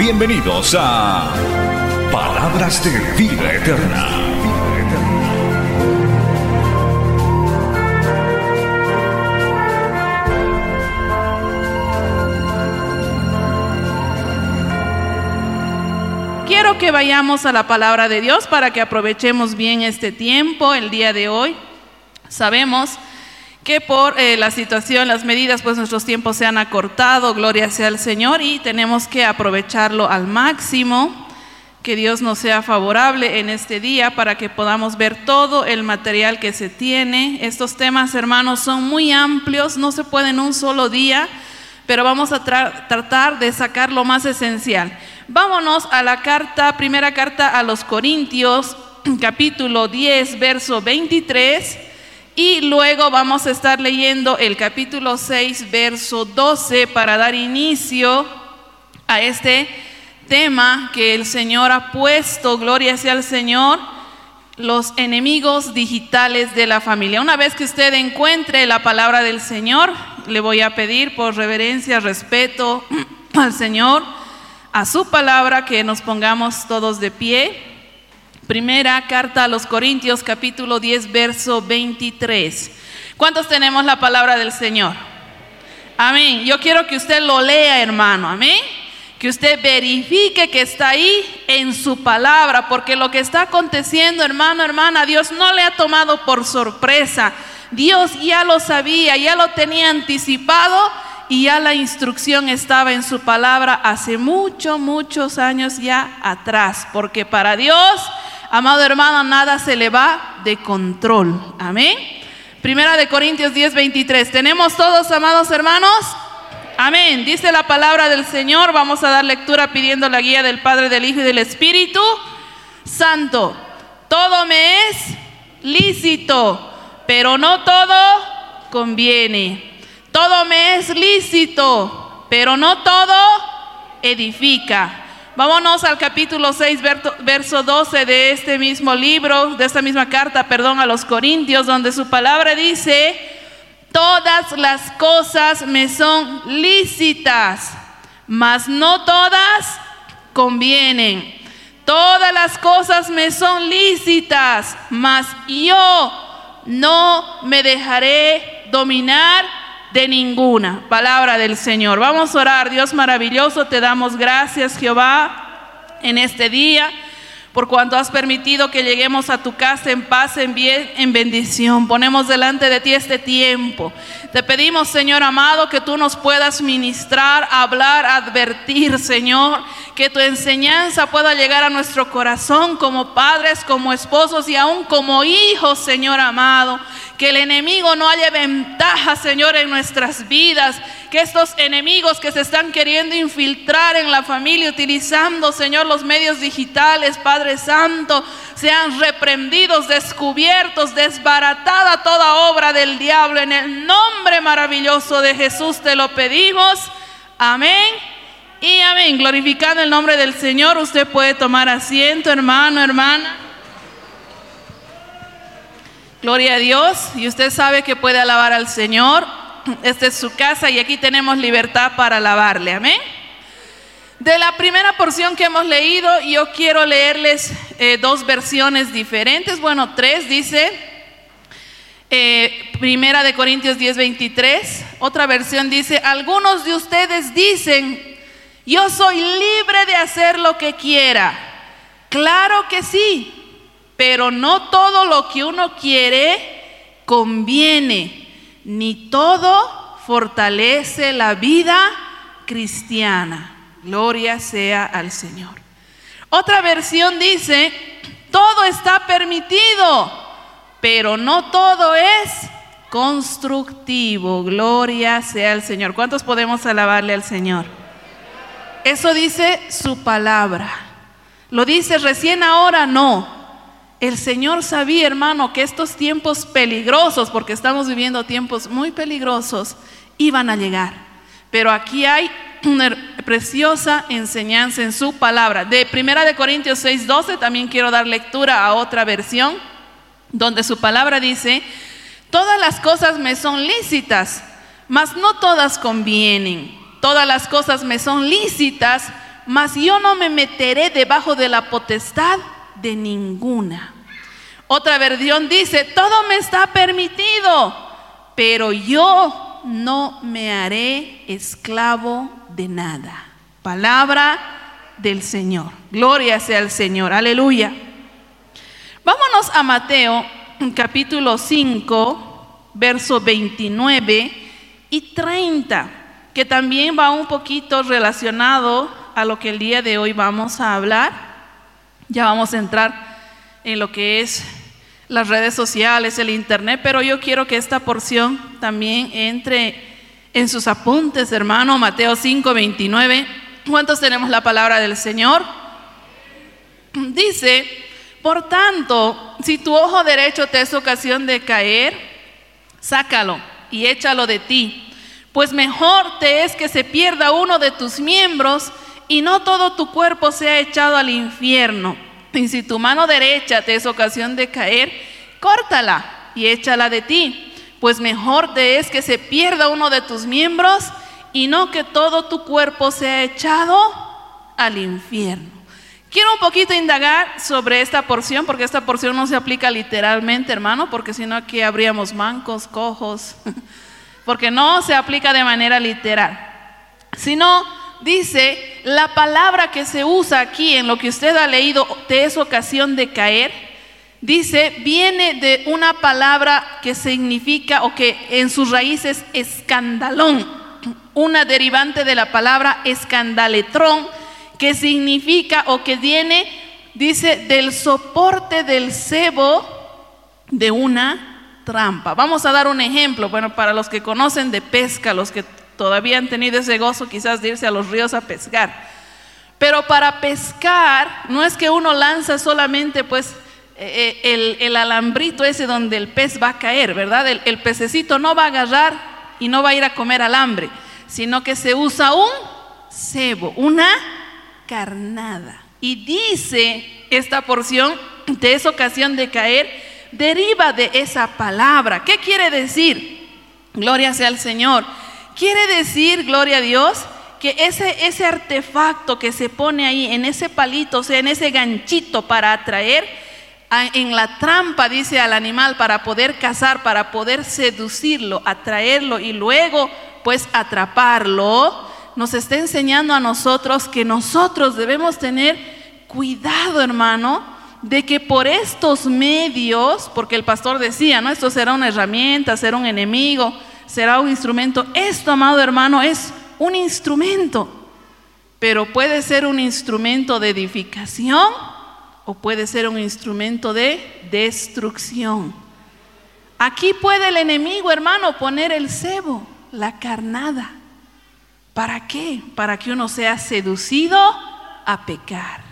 Bienvenidos a Palabras de Vida Eterna. Quiero que vayamos a la palabra de Dios para que aprovechemos bien este tiempo, el día de hoy. Sabemos que por eh, la situación, las medidas, pues nuestros tiempos se han acortado, gloria sea al Señor, y tenemos que aprovecharlo al máximo. Que Dios nos sea favorable en este día para que podamos ver todo el material que se tiene. Estos temas, hermanos, son muy amplios, no se puede en un solo día, pero vamos a tratar de sacar lo más esencial. Vámonos a la carta, primera carta a los Corintios, capítulo 10, verso 23. Y luego vamos a estar leyendo el capítulo 6, verso 12 para dar inicio a este tema que el Señor ha puesto, gloria sea al Señor, los enemigos digitales de la familia. Una vez que usted encuentre la palabra del Señor, le voy a pedir por reverencia, respeto al Señor, a su palabra, que nos pongamos todos de pie. Primera carta a los Corintios capítulo 10 verso 23. ¿Cuántos tenemos la palabra del Señor? Amén. Yo quiero que usted lo lea, hermano. Amén. Que usted verifique que está ahí en su palabra, porque lo que está aconteciendo, hermano, hermana, Dios no le ha tomado por sorpresa. Dios ya lo sabía, ya lo tenía anticipado y ya la instrucción estaba en su palabra hace muchos, muchos años ya atrás, porque para Dios Amado hermano, nada se le va de control. Amén. Primera de Corintios 10, 23. ¿Tenemos todos, amados hermanos? Amén. Dice la palabra del Señor. Vamos a dar lectura pidiendo la guía del Padre, del Hijo y del Espíritu Santo. Todo me es lícito, pero no todo conviene. Todo me es lícito, pero no todo edifica. Vámonos al capítulo 6, verso 12 de este mismo libro, de esta misma carta, perdón, a los Corintios, donde su palabra dice, todas las cosas me son lícitas, mas no todas convienen. Todas las cosas me son lícitas, mas yo no me dejaré dominar de ninguna. Palabra del Señor. Vamos a orar. Dios maravilloso, te damos gracias, Jehová, en este día por cuanto has permitido que lleguemos a tu casa en paz, en bien, en bendición. Ponemos delante de ti este tiempo. Te pedimos, Señor amado, que tú nos puedas ministrar, hablar, advertir, Señor, que tu enseñanza pueda llegar a nuestro corazón como padres, como esposos y aún como hijos, Señor amado. Que el enemigo no haya ventaja, Señor, en nuestras vidas que estos enemigos que se están queriendo infiltrar en la familia utilizando, Señor, los medios digitales, Padre Santo, sean reprendidos, descubiertos, desbaratada toda obra del diablo. En el nombre maravilloso de Jesús te lo pedimos. Amén. Y amén. Glorificando el nombre del Señor, usted puede tomar asiento, hermano, hermana. Gloria a Dios. Y usted sabe que puede alabar al Señor esta es su casa y aquí tenemos libertad para alabarle. Amén. De la primera porción que hemos leído, yo quiero leerles eh, dos versiones diferentes. Bueno, tres dice. Eh, primera de Corintios 10, 23. Otra versión dice, algunos de ustedes dicen, yo soy libre de hacer lo que quiera. Claro que sí, pero no todo lo que uno quiere conviene ni todo fortalece la vida cristiana. Gloria sea al Señor. Otra versión dice, todo está permitido, pero no todo es constructivo. Gloria sea al Señor. ¿Cuántos podemos alabarle al Señor? Eso dice su palabra. Lo dice recién ahora, no. El Señor sabía, hermano, que estos tiempos peligrosos, porque estamos viviendo tiempos muy peligrosos, iban a llegar. Pero aquí hay una preciosa enseñanza en su palabra. De Primera de Corintios 6:12 también quiero dar lectura a otra versión donde su palabra dice, "Todas las cosas me son lícitas, mas no todas convienen. Todas las cosas me son lícitas, mas yo no me meteré debajo de la potestad de ninguna." Otra versión dice, "Todo me está permitido, pero yo no me haré esclavo de nada. Palabra del Señor. Gloria sea al Señor. Aleluya. Vámonos a Mateo capítulo 5, verso 29 y 30, que también va un poquito relacionado a lo que el día de hoy vamos a hablar. Ya vamos a entrar en lo que es las redes sociales, el internet, pero yo quiero que esta porción también entre en sus apuntes, hermano, Mateo 5, 29. ¿Cuántos tenemos la palabra del Señor? Dice, por tanto, si tu ojo derecho te es ocasión de caer, sácalo y échalo de ti, pues mejor te es que se pierda uno de tus miembros y no todo tu cuerpo sea echado al infierno. Y si tu mano derecha te es ocasión de caer, córtala y échala de ti, pues mejor te es que se pierda uno de tus miembros y no que todo tu cuerpo sea echado al infierno. Quiero un poquito indagar sobre esta porción, porque esta porción no se aplica literalmente, hermano, porque si no aquí habríamos mancos, cojos, porque no se aplica de manera literal, sino dice, la palabra que se usa aquí en lo que usted ha leído te es ocasión de caer, dice, viene de una palabra que significa o que en sus raíces escandalón, una derivante de la palabra escandaletrón, que significa o que viene, dice, del soporte del cebo de una trampa. Vamos a dar un ejemplo, bueno, para los que conocen de pesca, los que todavía han tenido ese gozo quizás de irse a los ríos a pescar. Pero para pescar no es que uno lanza solamente pues eh, eh, el, alambrito ese donde el pez va a caer, ¿verdad? El, el pececito no va a agarrar y no va a ir a comer alambre, sino que se usa un cebo, una carnada. Y dice esta porción de esa ocasión de caer, deriva de esa palabra. ¿Qué quiere decir? Gloria sea al Señor Quiere decir, gloria a Dios, que ese, ese artefacto que se pone ahí, en ese palito, o sea, en ese ganchito para atraer, en la trampa, dice al animal, para poder cazar, para poder seducirlo, atraerlo y luego, pues, atraparlo, nos está enseñando a nosotros que nosotros debemos tener cuidado, hermano, de que por estos medios, porque el pastor decía, ¿no? Esto será una herramienta, será un enemigo, será un instrumento. Esto, amado hermano, es un instrumento, pero puede ser un instrumento de edificación o puede ser un instrumento de destrucción. Aquí puede el enemigo, hermano, poner el cebo, la carnada. ¿Para qué? Para que uno sea seducido a pecar.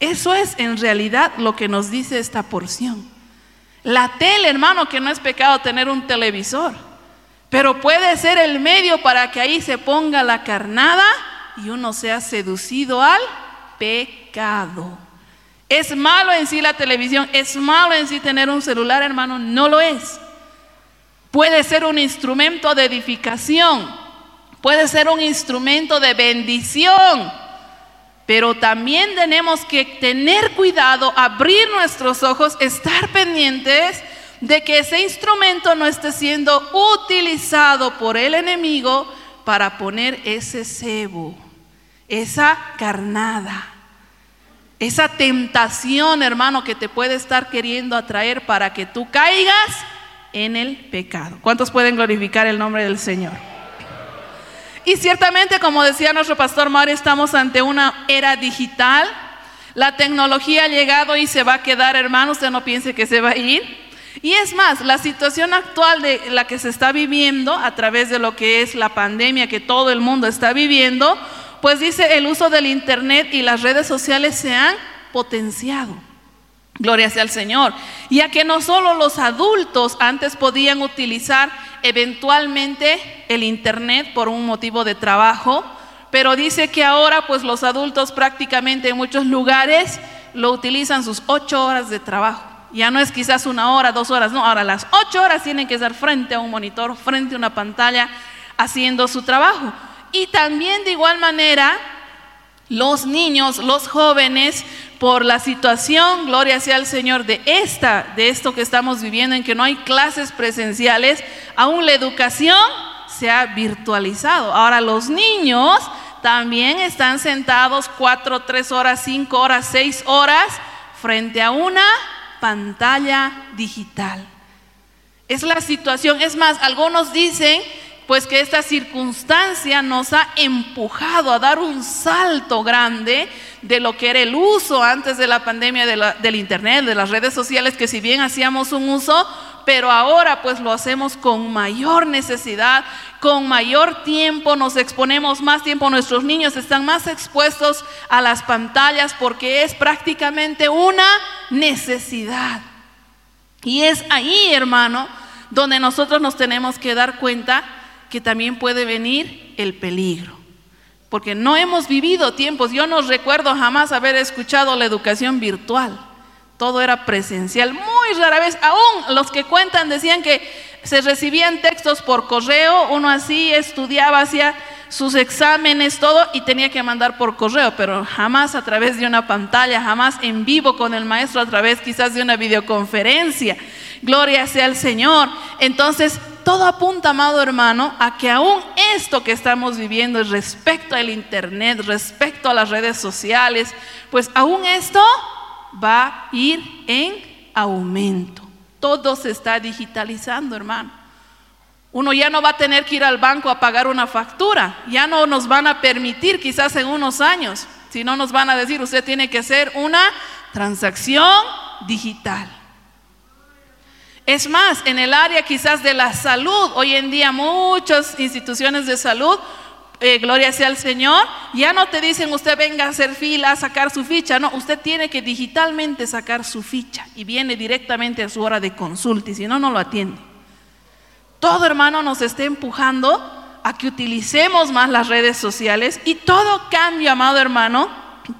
Eso es en realidad lo que nos dice esta porción. La tele, hermano, que no es pecado tener un televisor, pero puede ser el medio para que ahí se ponga la carnada y uno sea seducido al pecado. ¿Es malo en sí la televisión? ¿Es malo en sí tener un celular, hermano? No lo es. Puede ser un instrumento de edificación, puede ser un instrumento de bendición, pero también tenemos que tener cuidado, abrir nuestros ojos, estar pendientes de que ese instrumento no esté siendo utilizado por el enemigo para poner ese cebo, esa carnada, esa tentación, hermano, que te puede estar queriendo atraer para que tú caigas en el pecado. ¿Cuántos pueden glorificar el nombre del Señor? Y ciertamente, como decía nuestro pastor Mario, estamos ante una era digital. La tecnología ha llegado y se va a quedar, hermano. Usted no piense que se va a ir. Y es más, la situación actual de la que se está viviendo a través de lo que es la pandemia que todo el mundo está viviendo, pues dice el uso del Internet y las redes sociales se han potenciado. Gloria sea al Señor. Ya que no solo los adultos antes podían utilizar eventualmente el Internet por un motivo de trabajo, pero dice que ahora pues los adultos prácticamente en muchos lugares lo utilizan sus ocho horas de trabajo. Ya no es quizás una hora, dos horas, no, ahora las ocho horas tienen que estar frente a un monitor, frente a una pantalla, haciendo su trabajo. Y también de igual manera, los niños, los jóvenes, por la situación, gloria sea al Señor, de esta, de esto que estamos viviendo, en que no hay clases presenciales, aún la educación se ha virtualizado. Ahora los niños también están sentados cuatro, tres horas, cinco horas, seis horas frente a una pantalla digital. Es la situación. Es más, algunos dicen pues que esta circunstancia nos ha empujado a dar un salto grande de lo que era el uso antes de la pandemia del Internet, de las redes sociales, que si bien hacíamos un uso, pero ahora pues lo hacemos con mayor necesidad, con mayor tiempo, nos exponemos más tiempo, nuestros niños están más expuestos a las pantallas porque es prácticamente una necesidad. Y es ahí, hermano, donde nosotros nos tenemos que dar cuenta que también puede venir el peligro. Porque no hemos vivido tiempos, yo no recuerdo jamás haber escuchado la educación virtual. Todo era presencial, muy rara vez. Aún los que cuentan decían que se recibían textos por correo, uno así estudiaba, hacía sus exámenes, todo, y tenía que mandar por correo, pero jamás a través de una pantalla, jamás en vivo con el maestro, a través quizás de una videoconferencia. Gloria sea al Señor. Entonces, todo apunta, amado hermano, a que aún esto que estamos viviendo respecto al Internet, respecto a las redes sociales, pues aún esto va a ir en aumento. Todo se está digitalizando, hermano. Uno ya no va a tener que ir al banco a pagar una factura, ya no nos van a permitir quizás en unos años, sino nos van a decir, usted tiene que hacer una transacción digital. Es más, en el área quizás de la salud, hoy en día muchas instituciones de salud, eh, gloria sea al Señor, ya no te dicen usted venga a hacer fila, a sacar su ficha, no, usted tiene que digitalmente sacar su ficha y viene directamente a su hora de consulta y si no, no lo atiende. Todo hermano nos está empujando a que utilicemos más las redes sociales y todo cambio, amado hermano,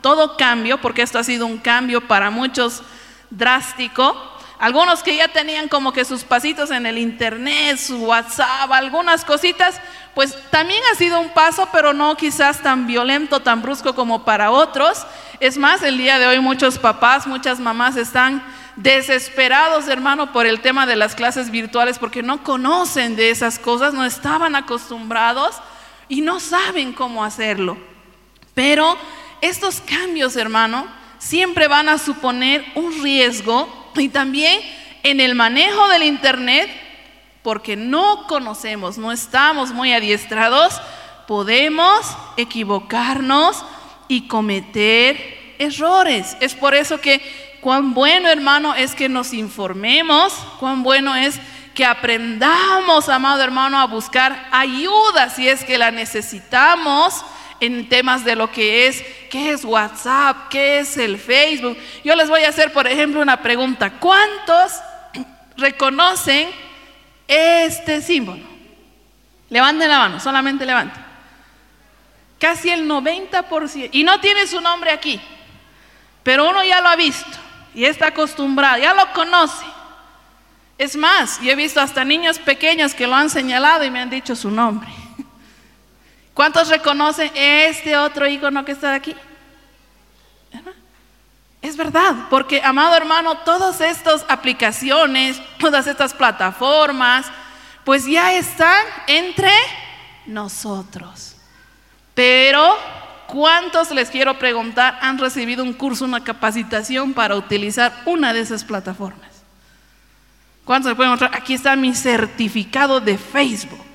todo cambio, porque esto ha sido un cambio para muchos drástico, algunos que ya tenían como que sus pasitos en el internet, su WhatsApp, algunas cositas, pues también ha sido un paso, pero no quizás tan violento, tan brusco como para otros. Es más, el día de hoy muchos papás, muchas mamás están desesperados, hermano, por el tema de las clases virtuales, porque no conocen de esas cosas, no estaban acostumbrados y no saben cómo hacerlo. Pero estos cambios, hermano, siempre van a suponer un riesgo y también en el manejo del Internet, porque no conocemos, no estamos muy adiestrados, podemos equivocarnos y cometer errores. Es por eso que cuán bueno hermano es que nos informemos, cuán bueno es que aprendamos, amado hermano, a buscar ayuda si es que la necesitamos en temas de lo que es, ¿qué es WhatsApp? ¿Qué es el Facebook? Yo les voy a hacer, por ejemplo, una pregunta. ¿Cuántos reconocen este símbolo? Levanten la mano, solamente levanten. Casi el 90%. Y no tiene su nombre aquí, pero uno ya lo ha visto y está acostumbrado, ya lo conoce. Es más, yo he visto hasta niños pequeños que lo han señalado y me han dicho su nombre. ¿Cuántos reconocen este otro icono que está aquí? Es verdad, porque amado hermano, todas estas aplicaciones, todas estas plataformas, pues ya están entre nosotros. Pero, ¿cuántos les quiero preguntar han recibido un curso, una capacitación para utilizar una de esas plataformas? ¿Cuántos se pueden mostrar? Aquí está mi certificado de Facebook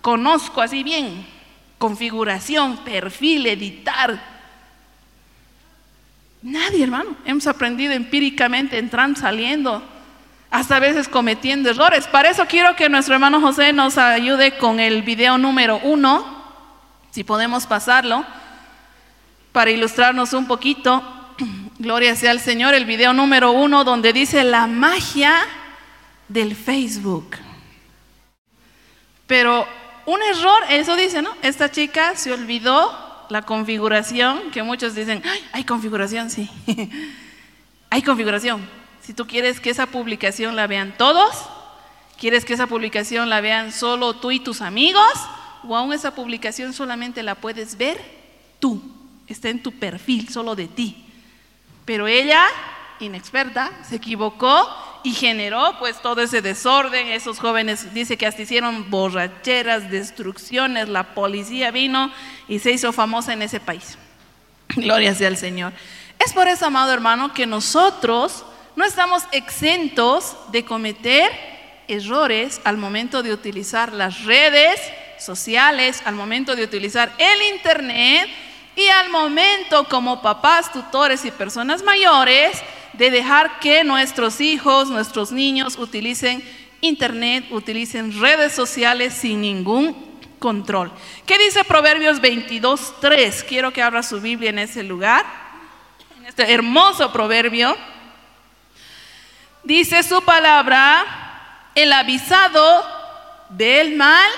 conozco así bien, configuración, perfil, editar. Nadie, hermano. Hemos aprendido empíricamente, entrando, saliendo, hasta a veces cometiendo errores. Para eso quiero que nuestro hermano José nos ayude con el video número uno. Si podemos pasarlo para ilustrarnos un poquito, gloria sea al Señor, el video número uno donde dice la magia del Facebook. Pero un error, eso dice, ¿no? Esta chica se olvidó la configuración, que muchos dicen, Ay, hay configuración, sí. hay configuración. Si tú quieres que esa publicación la vean todos, quieres que esa publicación la vean solo tú y tus amigos, o aún esa publicación solamente la puedes ver tú, está en tu perfil, solo de ti. Pero ella, inexperta, se equivocó y generó pues todo ese desorden. Esos jóvenes dice que hasta hicieron borracheras, destrucciones, la policía vino y se hizo famosa en ese país. Gloria sea al Señor. Es por eso, amado hermano, que nosotros no estamos exentos de cometer errores al momento de utilizar las redes sociales, al momento de utilizar el Internet y al momento como papás, tutores y personas mayores de dejar que nuestros hijos, nuestros niños utilicen Internet, utilicen redes sociales sin ningún control. ¿Qué dice Proverbios 22.3? Quiero que abra su Biblia en ese lugar, en este hermoso proverbio. Dice su palabra, el avisado ve el mal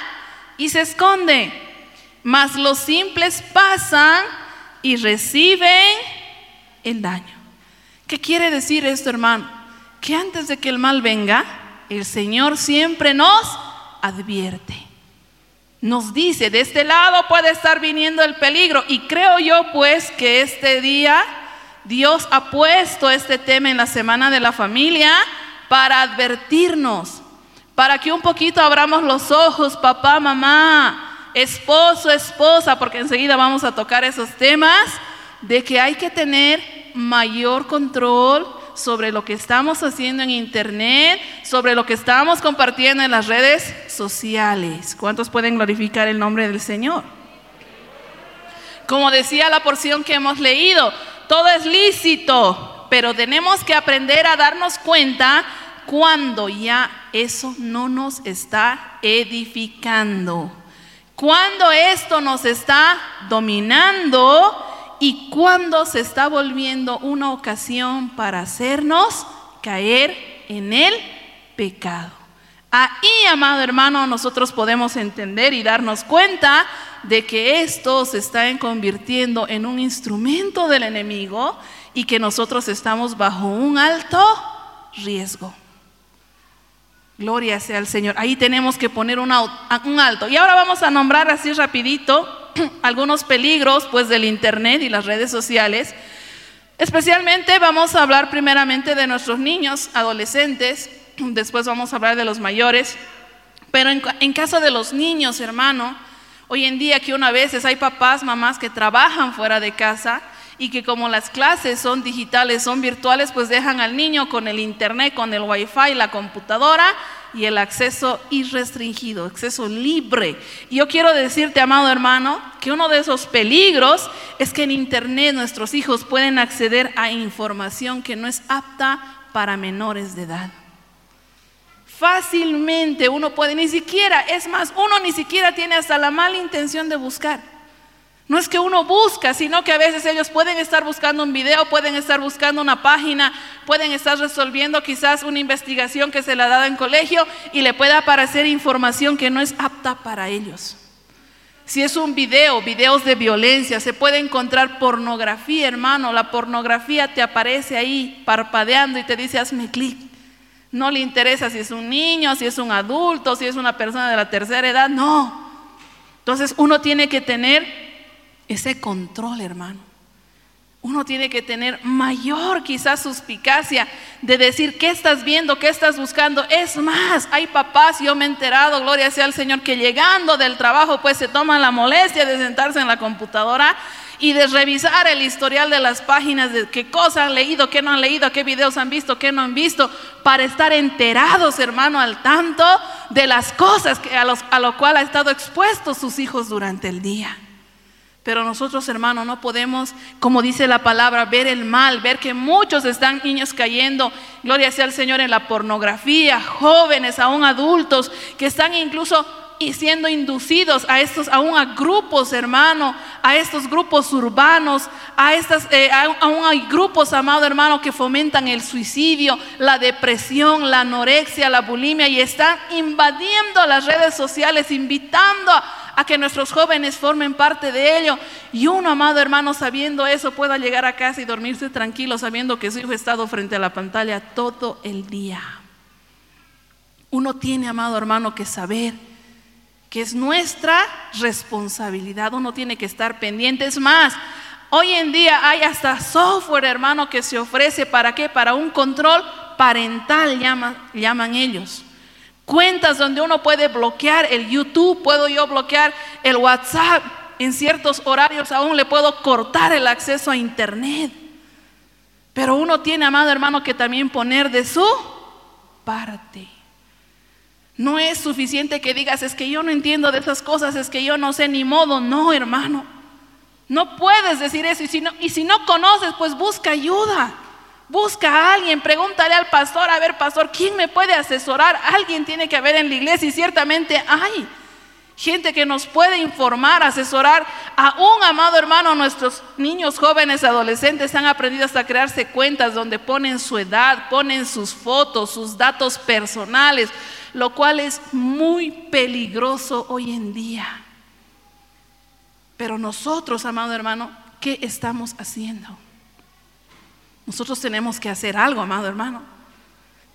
y se esconde, mas los simples pasan y reciben el daño. ¿Qué quiere decir esto, hermano? Que antes de que el mal venga, el Señor siempre nos advierte. Nos dice, de este lado puede estar viniendo el peligro. Y creo yo pues que este día Dios ha puesto este tema en la semana de la familia para advertirnos, para que un poquito abramos los ojos, papá, mamá, esposo, esposa, porque enseguida vamos a tocar esos temas, de que hay que tener mayor control sobre lo que estamos haciendo en Internet, sobre lo que estamos compartiendo en las redes sociales. ¿Cuántos pueden glorificar el nombre del Señor? Como decía la porción que hemos leído, todo es lícito, pero tenemos que aprender a darnos cuenta cuando ya eso no nos está edificando. Cuando esto nos está dominando y cuando se está volviendo una ocasión para hacernos caer en el pecado. Ahí, amado hermano, nosotros podemos entender y darnos cuenta de que esto se está convirtiendo en un instrumento del enemigo y que nosotros estamos bajo un alto riesgo. Gloria sea al Señor. Ahí tenemos que poner un alto. Y ahora vamos a nombrar así rapidito algunos peligros pues del internet y las redes sociales. Especialmente vamos a hablar primeramente de nuestros niños, adolescentes, después vamos a hablar de los mayores, pero en, caso de los niños, hermano, hoy en día que una vez hay papás, mamás que trabajan fuera de casa y que como las clases son digitales, son virtuales, pues dejan al niño con el internet, con el wifi, la computadora y el acceso irrestringido, acceso libre. Y yo quiero decirte, amado hermano, que uno de esos peligros es que en Internet nuestros hijos pueden acceder a información que no es apta para menores de edad. Fácilmente uno puede, ni siquiera, es más, uno ni siquiera tiene hasta la mala intención de buscar. No es que uno busca, sino que a veces ellos pueden estar buscando un video, pueden estar buscando una página, pueden estar resolviendo quizás una investigación que se le ha dado en colegio y le puede aparecer información que no es apta para ellos. Si es un video, videos de violencia, se puede encontrar pornografía, hermano. La pornografía te aparece ahí parpadeando y te dice hazme clic. No le interesa si es un niño, si es un adulto, si es una persona de la tercera edad, no. Entonces uno tiene que tener ese control, hermano. Uno tiene que tener mayor quizás suspicacia de decir qué estás viendo, qué estás buscando. Es más, hay papás, yo me he enterado, gloria sea al Señor, que llegando del trabajo pues se toman la molestia de sentarse en la computadora y de revisar el historial de las páginas de qué cosas han leído, qué no han leído, qué videos han visto, qué no han visto, para estar enterados, hermano, al tanto de las cosas que, a, a lo cual ha estado expuestos sus hijos durante el día. Pero nosotros, hermanos, no podemos, como dice la palabra, ver el mal, ver que muchos están niños cayendo, gloria sea al Señor, en la pornografía, jóvenes, aún adultos, que están incluso siendo inducidos a estos, aún a grupos, hermano, a estos grupos urbanos, a estas, eh, aún hay grupos, amado hermano, que fomentan el suicidio, la depresión, la anorexia, la bulimia y están invadiendo las redes sociales, invitando a, a que nuestros jóvenes formen parte de ello. Y uno, amado hermano, sabiendo eso, pueda llegar a casa y dormirse tranquilo, sabiendo que su hijo ha estado frente a la pantalla todo el día. Uno tiene, amado hermano, que saber que es nuestra responsabilidad. Uno tiene que estar pendiente. Es más, hoy en día hay hasta software, hermano, que se ofrece para qué? Para un control parental, llaman ellos. Cuentas donde uno puede bloquear el YouTube, puedo yo bloquear el WhatsApp. En ciertos horarios aún le puedo cortar el acceso a Internet. Pero uno tiene, amado hermano, que también poner de su parte. No es suficiente que digas, es que yo no entiendo de esas cosas, es que yo no sé ni modo. No, hermano. No puedes decir eso. Y si no, y si no conoces, pues busca ayuda. Busca a alguien, pregúntale al pastor, a ver, pastor, ¿quién me puede asesorar? Alguien tiene que haber en la iglesia y ciertamente hay gente que nos puede informar, asesorar. A un amado hermano, nuestros niños jóvenes, adolescentes han aprendido hasta crearse cuentas donde ponen su edad, ponen sus fotos, sus datos personales, lo cual es muy peligroso hoy en día. Pero nosotros, amado hermano, ¿qué estamos haciendo? Nosotros tenemos que hacer algo, amado hermano.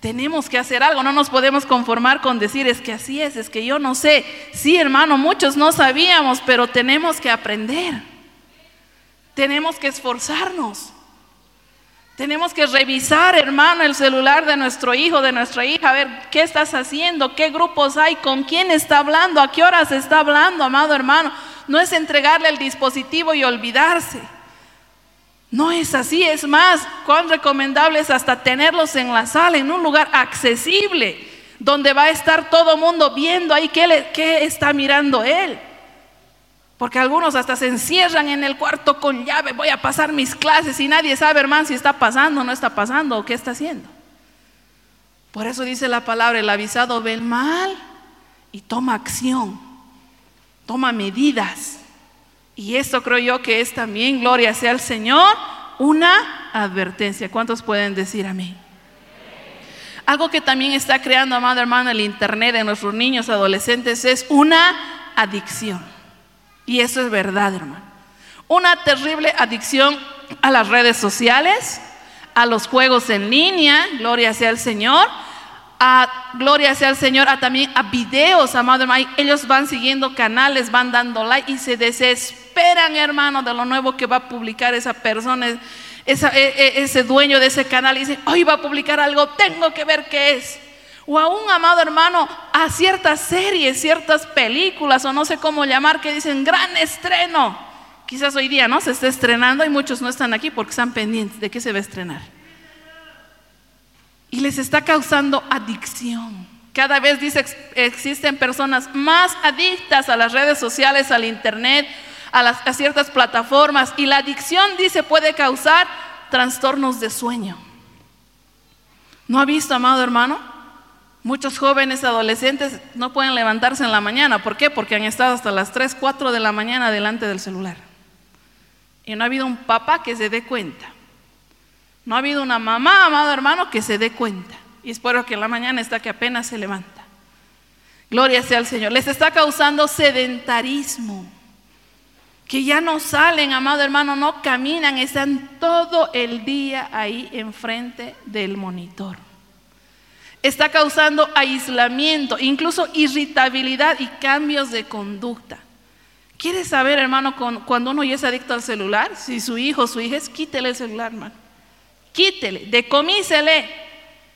Tenemos que hacer algo, no nos podemos conformar con decir es que así es, es que yo no sé. Sí, hermano, muchos no sabíamos, pero tenemos que aprender. Tenemos que esforzarnos. Tenemos que revisar, hermano, el celular de nuestro hijo, de nuestra hija, a ver qué estás haciendo, qué grupos hay, con quién está hablando, a qué horas está hablando, amado hermano. No es entregarle el dispositivo y olvidarse. No es así, es más, cuán recomendable es hasta tenerlos en la sala, en un lugar accesible, donde va a estar todo mundo viendo ahí qué, qué está mirando él. Porque algunos hasta se encierran en el cuarto con llave, voy a pasar mis clases y nadie sabe, hermano, si está pasando o no está pasando o qué está haciendo. Por eso dice la palabra, el avisado ve el mal y toma acción, toma medidas. Y esto creo yo que es también, gloria sea al Señor, una advertencia. ¿Cuántos pueden decir amén? Algo que también está creando, amado hermano, el Internet de nuestros niños, adolescentes, es una adicción. Y eso es verdad, hermano. Una terrible adicción a las redes sociales, a los juegos en línea, gloria sea al Señor, a gloria sea al Señor, a también a videos, amado hermano. Ellos van siguiendo canales, van dando like y se desesperan, hermano, de lo nuevo que va a publicar esa persona, e, e, ese dueño de ese canal. Y dicen, hoy va a publicar algo, tengo que ver qué es o a un amado hermano a ciertas series, ciertas películas o no sé cómo llamar que dicen gran estreno. Quizás hoy día no se esté estrenando y muchos no están aquí porque están pendientes de qué se va a estrenar. Y les está causando adicción. Cada vez dice existen personas más adictas a las redes sociales, al internet, a, a ciertas plataformas y la adicción dice puede causar trastornos de sueño. ¿No ha visto, amado hermano? Muchos jóvenes adolescentes no pueden levantarse en la mañana. ¿Por qué? Porque han estado hasta las 3, 4 de la mañana delante del celular. Y no ha habido un papá que se dé cuenta. No ha habido una mamá, amado hermano, que se dé cuenta. Y espero que en la mañana está que apenas se levanta. Gloria sea al Señor. Les está causando sedentarismo. Que ya no salen, amado hermano, no caminan, están todo el día ahí enfrente del monitor está causando aislamiento, incluso irritabilidad y cambios de conducta. ¿Quieres saber, hermano, cuando uno ya es adicto al celular? Si su hijo o su hija es, quítele el celular, hermano. Quítele, decomísele.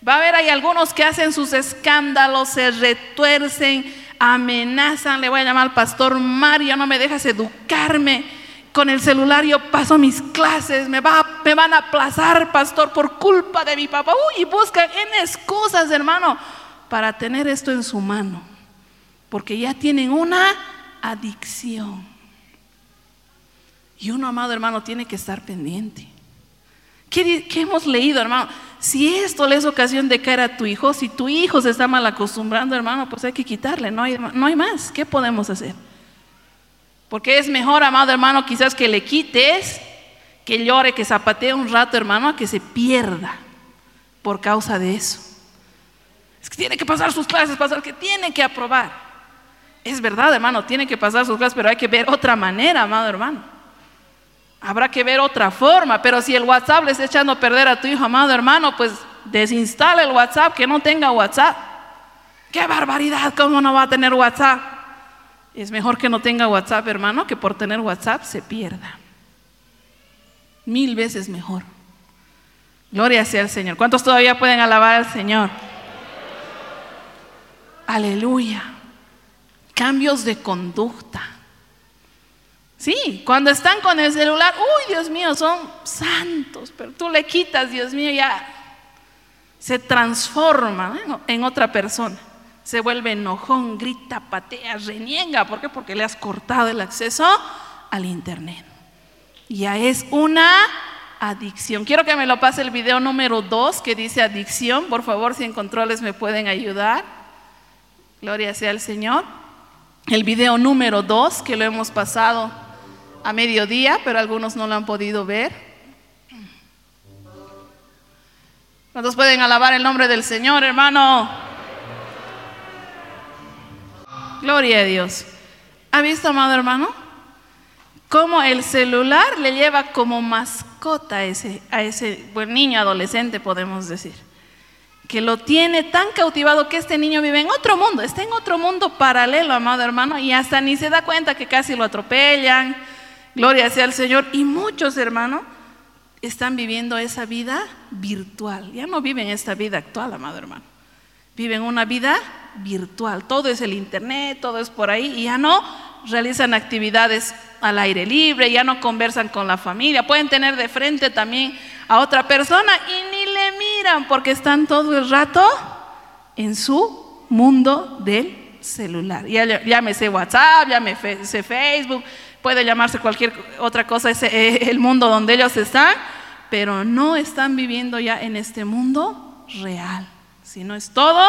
Va a haber hay algunos que hacen sus escándalos, se retuercen, amenazan. Le voy a llamar al pastor Mario, no me dejas educarme con el celular yo paso mis clases, me, va, me van a aplazar, pastor, por culpa de mi papá. Uy, y buscan en excusas, hermano, para tener esto en su mano. Porque ya tienen una adicción. Y uno, amado hermano, tiene que estar pendiente. ¿Qué, hemos leído, hermano? si esto le es ocasión de caer a tu hijo, si tu hijo se está mal acostumbrando, hermano, pues hay que quitarle, no hay, no hay más. ¿Qué podemos hacer? Porque es mejor, amado hermano, quizás que le quites, que llore, que zapatee un rato, hermano, a que se pierda por causa de eso. Es que tiene que pasar sus clases, pasar que tiene que aprobar. Es verdad, hermano, tiene que pasar sus clases, pero hay que ver otra manera, amado hermano. Habrá que ver otra forma, pero si el WhatsApp le está echando a perder a tu hijo, amado hermano, pues desinstala el WhatsApp, que no tenga WhatsApp. ¡Qué barbaridad! ¿Cómo no va a tener WhatsApp? Es mejor que no tenga WhatsApp, hermano, que por tener WhatsApp se pierda. Mil veces mejor. Gloria sea al Señor. ¿Cuántos todavía pueden alabar al Señor? Aleluya. Cambios de conducta. Sí, cuando están con el celular, uy, Dios mío, son santos, pero tú le quitas, Dios mío, ya se transforma en otra persona se vuelve enojón, grita, patea, reniega. ¿Por qué? Porque le has cortado el acceso al Internet. Ya es una adicción. Quiero que me lo pase el video número 2 que dice adicción. Por favor, si en controles me pueden ayudar. Gloria sea al Señor. El video número 2 que lo hemos pasado a mediodía, pero algunos no lo han podido ver. ¿Cuántos pueden alabar el nombre del Señor, hermano? Gloria a Dios. ¿Ha visto, amado hermano? Cómo el celular le lleva como mascota a ese, a ese buen niño adolescente, podemos decir. Que lo tiene tan cautivado que este niño vive en otro mundo, está en otro mundo paralelo, amado hermano, y hasta ni se da cuenta que casi lo atropellan. Gloria sea al Señor. Y muchos hermanos están viviendo esa vida virtual. Ya no viven esta vida actual, amado hermano. Viven una vida virtual. Todo es el Internet, todo es por ahí y ya no realizan actividades al aire libre, ya no conversan con la familia. Pueden tener de frente también a otra persona y ni le miran porque están todo el rato en su mundo del celular. Ya, llámese WhatsApp, llámese Facebook, puede llamarse cualquier otra cosa, eh, el mundo donde ellos están, pero no están viviendo ya en este mundo real, sino es todo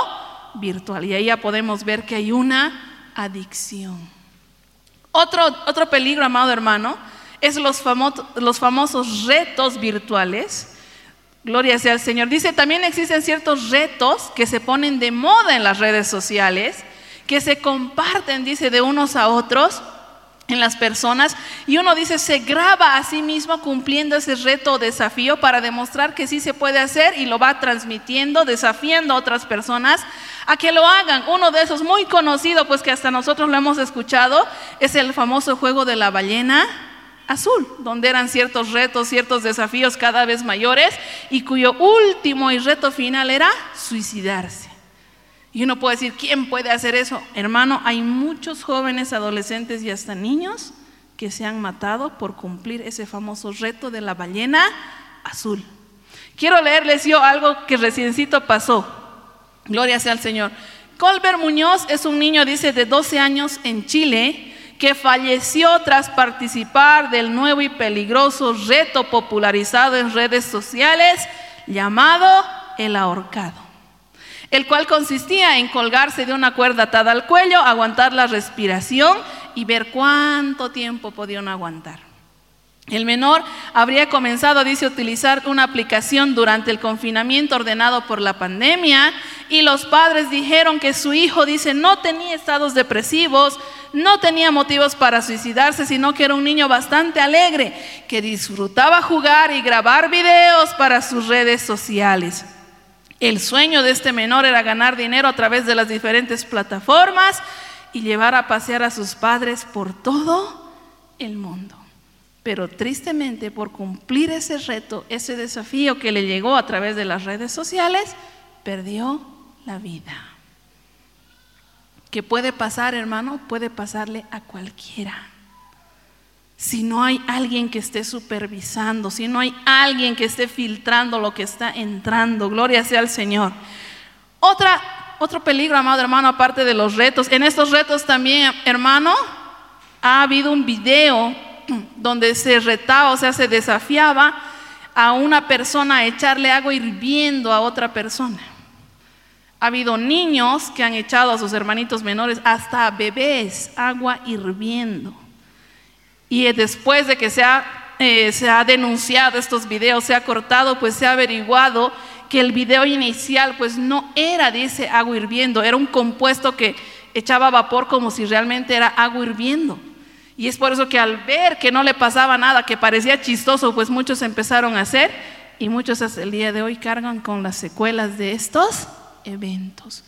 virtual. Y ahí ya podemos ver que hay una adicción. Otro, otro peligro, amado hermano, es los, los famosos retos virtuales. Gloria sea al Señor. Dice, también existen ciertos retos que se ponen de moda en las redes sociales, que se comparten, dice, de unos a otros en las personas y uno dice, se graba a sí mismo cumpliendo ese reto o desafío para demostrar que sí se puede hacer y lo va transmitiendo, desafiando a otras personas a que lo hagan. Uno de esos muy conocido, pues que hasta nosotros lo hemos escuchado, es el famoso juego de la ballena azul, donde eran ciertos retos, ciertos desafíos cada vez mayores y cuyo último y reto final era suicidarse. Y uno puede decir, ¿quién puede hacer eso? Hermano, hay muchos jóvenes, adolescentes y hasta niños que se han matado por cumplir ese famoso reto de la ballena azul. Quiero leerles yo algo que reciencito pasó. Gloria sea al Señor. Colbert Muñoz es un niño, dice, de 12 años en Chile, que falleció tras participar del nuevo y peligroso reto popularizado en redes sociales llamado el ahorcado el cual consistía en colgarse de una cuerda atada al cuello, aguantar la respiración y ver cuánto tiempo podían aguantar. El menor habría comenzado, dice, a utilizar una aplicación durante el confinamiento ordenado por la pandemia y los padres dijeron que su hijo, dice, no tenía estados depresivos, no tenía motivos para suicidarse, sino que era un niño bastante alegre, que disfrutaba jugar y grabar videos para sus redes sociales. El sueño de este menor era ganar dinero a través de las diferentes plataformas y llevar a pasear a sus padres por todo el mundo. Pero tristemente por cumplir ese reto, ese desafío que le llegó a través de las redes sociales, perdió la vida. ¿Qué puede pasar, hermano? Puede pasarle a cualquiera si no hay alguien que esté supervisando, si no hay alguien que esté filtrando lo que está entrando, gloria sea al Señor. Otra, otro peligro, amado hermano, aparte de los retos, en estos retos también, hermano, ha habido un video donde se retaba, o sea, se desafiaba a una persona a echarle agua hirviendo a otra persona. Ha habido niños que han echado a sus hermanitos menores, hasta bebés, agua hirviendo. Y después de que se ha, eh, se ha denunciado estos videos, se ha cortado, pues se ha averiguado que el video inicial pues no era ese agua hirviendo, era un compuesto que echaba vapor como si realmente era agua hirviendo. Y es por eso que al ver que no le pasaba nada, que parecía chistoso, pues muchos empezaron a hacer y muchos hasta el día de hoy cargan con las secuelas de estos eventos.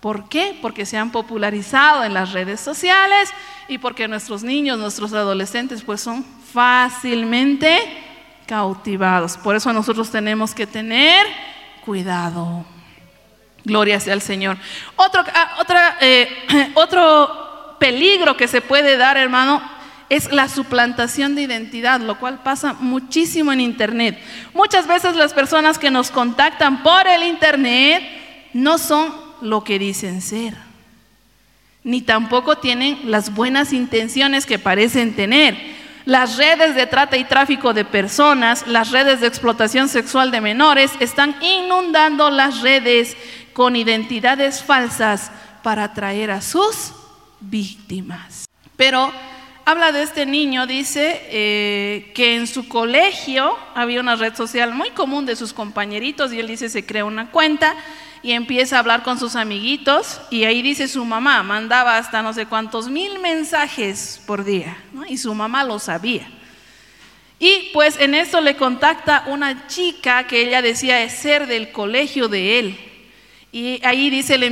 ¿Por qué? Porque se han popularizado en las redes sociales y porque nuestros niños, nuestros adolescentes, pues son fácilmente cautivados. Por eso nosotros tenemos que tener cuidado. Gloria sea al Señor. Otro, ah, otra, eh, otro peligro que se puede dar, hermano, es la suplantación de identidad, lo cual pasa muchísimo en Internet. Muchas veces las personas que nos contactan por el Internet no son lo que dicen ser, ni tampoco tienen las buenas intenciones que parecen tener. Las redes de trata y tráfico de personas, las redes de explotación sexual de menores están inundando las redes con identidades falsas para atraer a sus víctimas. Pero habla de este niño, dice eh, que en su colegio había una red social muy común de sus compañeritos y él dice se crea una cuenta y empieza a hablar con sus amiguitos y ahí dice su mamá, mandaba hasta no sé cuántos mil mensajes por día y su mamá lo sabía. Y pues en eso le contacta una chica que ella decía es ser del colegio de él. Y ahí dice el,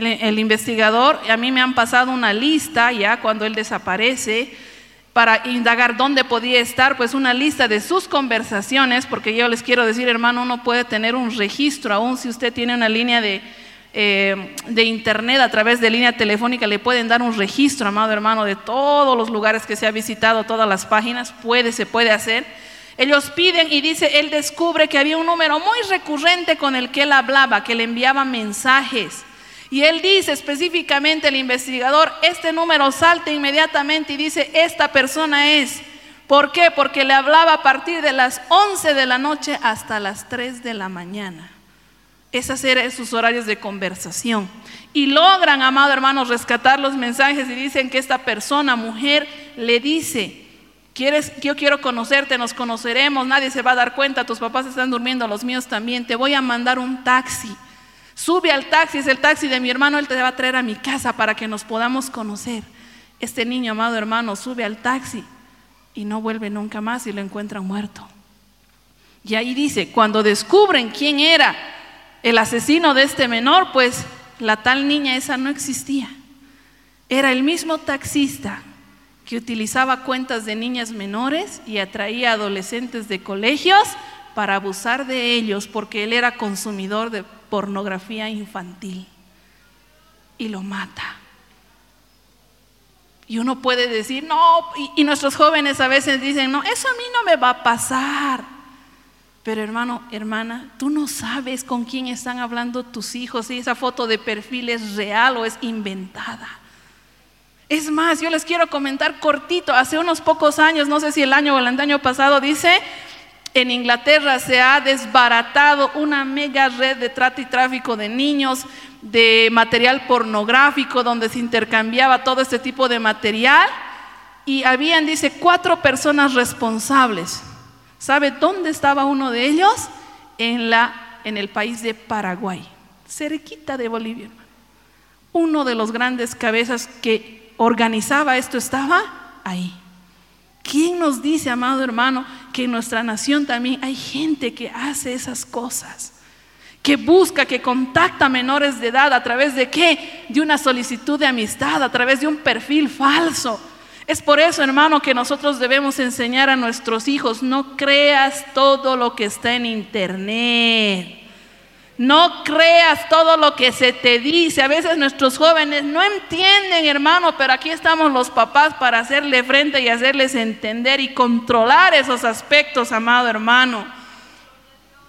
el, investigador, a mí me han pasado una lista ya cuando él desaparece para indagar dónde podía estar, pues una lista de sus conversaciones, porque yo les quiero decir, hermano, uno puede tener un registro, aún si usted tiene una línea de, eh, de internet a través de línea telefónica, le pueden dar un registro, amado hermano, de todos los lugares que se ha visitado, todas las páginas, puede, se puede hacer. Ellos piden y dice, él descubre que había un número muy recurrente con el que él hablaba, que le enviaba mensajes. Y él dice específicamente, el investigador, este número salta inmediatamente y dice, esta persona es. ¿Por qué? Porque le hablaba a partir de las 11 de la noche hasta las 3 de la mañana. Esos eran sus horarios de conversación. Y logran, amado hermano, rescatar los mensajes y dicen que esta persona, mujer, le dice, ¿Quieres, yo quiero conocerte, nos conoceremos, nadie se va a dar cuenta, tus papás están durmiendo, los míos también, te voy a mandar un taxi Sube al taxi, es el taxi de mi hermano, él te va a traer a mi casa para que nos podamos conocer. Este niño, amado hermano, sube al taxi y no vuelve nunca más y lo encuentran muerto. Y ahí dice, cuando descubren quién era el asesino de este menor, pues la tal niña esa no existía. Era el mismo taxista que utilizaba cuentas de niñas menores y atraía adolescentes de colegios para abusar de ellos porque él era consumidor de pornografía infantil y lo mata. Y uno puede decir, no, y, nuestros jóvenes a veces dicen, no, eso a mí no me va a pasar. Pero hermano, hermana, tú no sabes con quién están hablando tus hijos, si esa foto de perfil es real o es inventada. Es más, yo les quiero comentar cortito, hace unos pocos años, no sé si el año o el año pasado, dice en Inglaterra se ha desbaratado una mega red de trata y tráfico de niños, de material pornográfico, donde se intercambiaba todo este tipo de material. Y habían, dice, cuatro personas responsables. ¿Sabe dónde estaba uno de ellos? En, la, en el país de Paraguay, cerquita de Bolivia. Uno de los grandes cabezas que organizaba esto estaba ahí. ¿Quién nos dice, amado hermano, que en nuestra nación también hay gente que hace esas cosas? Que busca, que contacta menores de edad a través de qué? De una solicitud de amistad, a través de un perfil falso. Es por eso, hermano, que nosotros debemos enseñar a nuestros hijos, no creas todo lo que está en internet. No creas todo lo que se te dice. A veces nuestros jóvenes no entienden, hermano, pero aquí estamos los papás para hacerle frente y hacerles entender y controlar esos aspectos, amado hermano.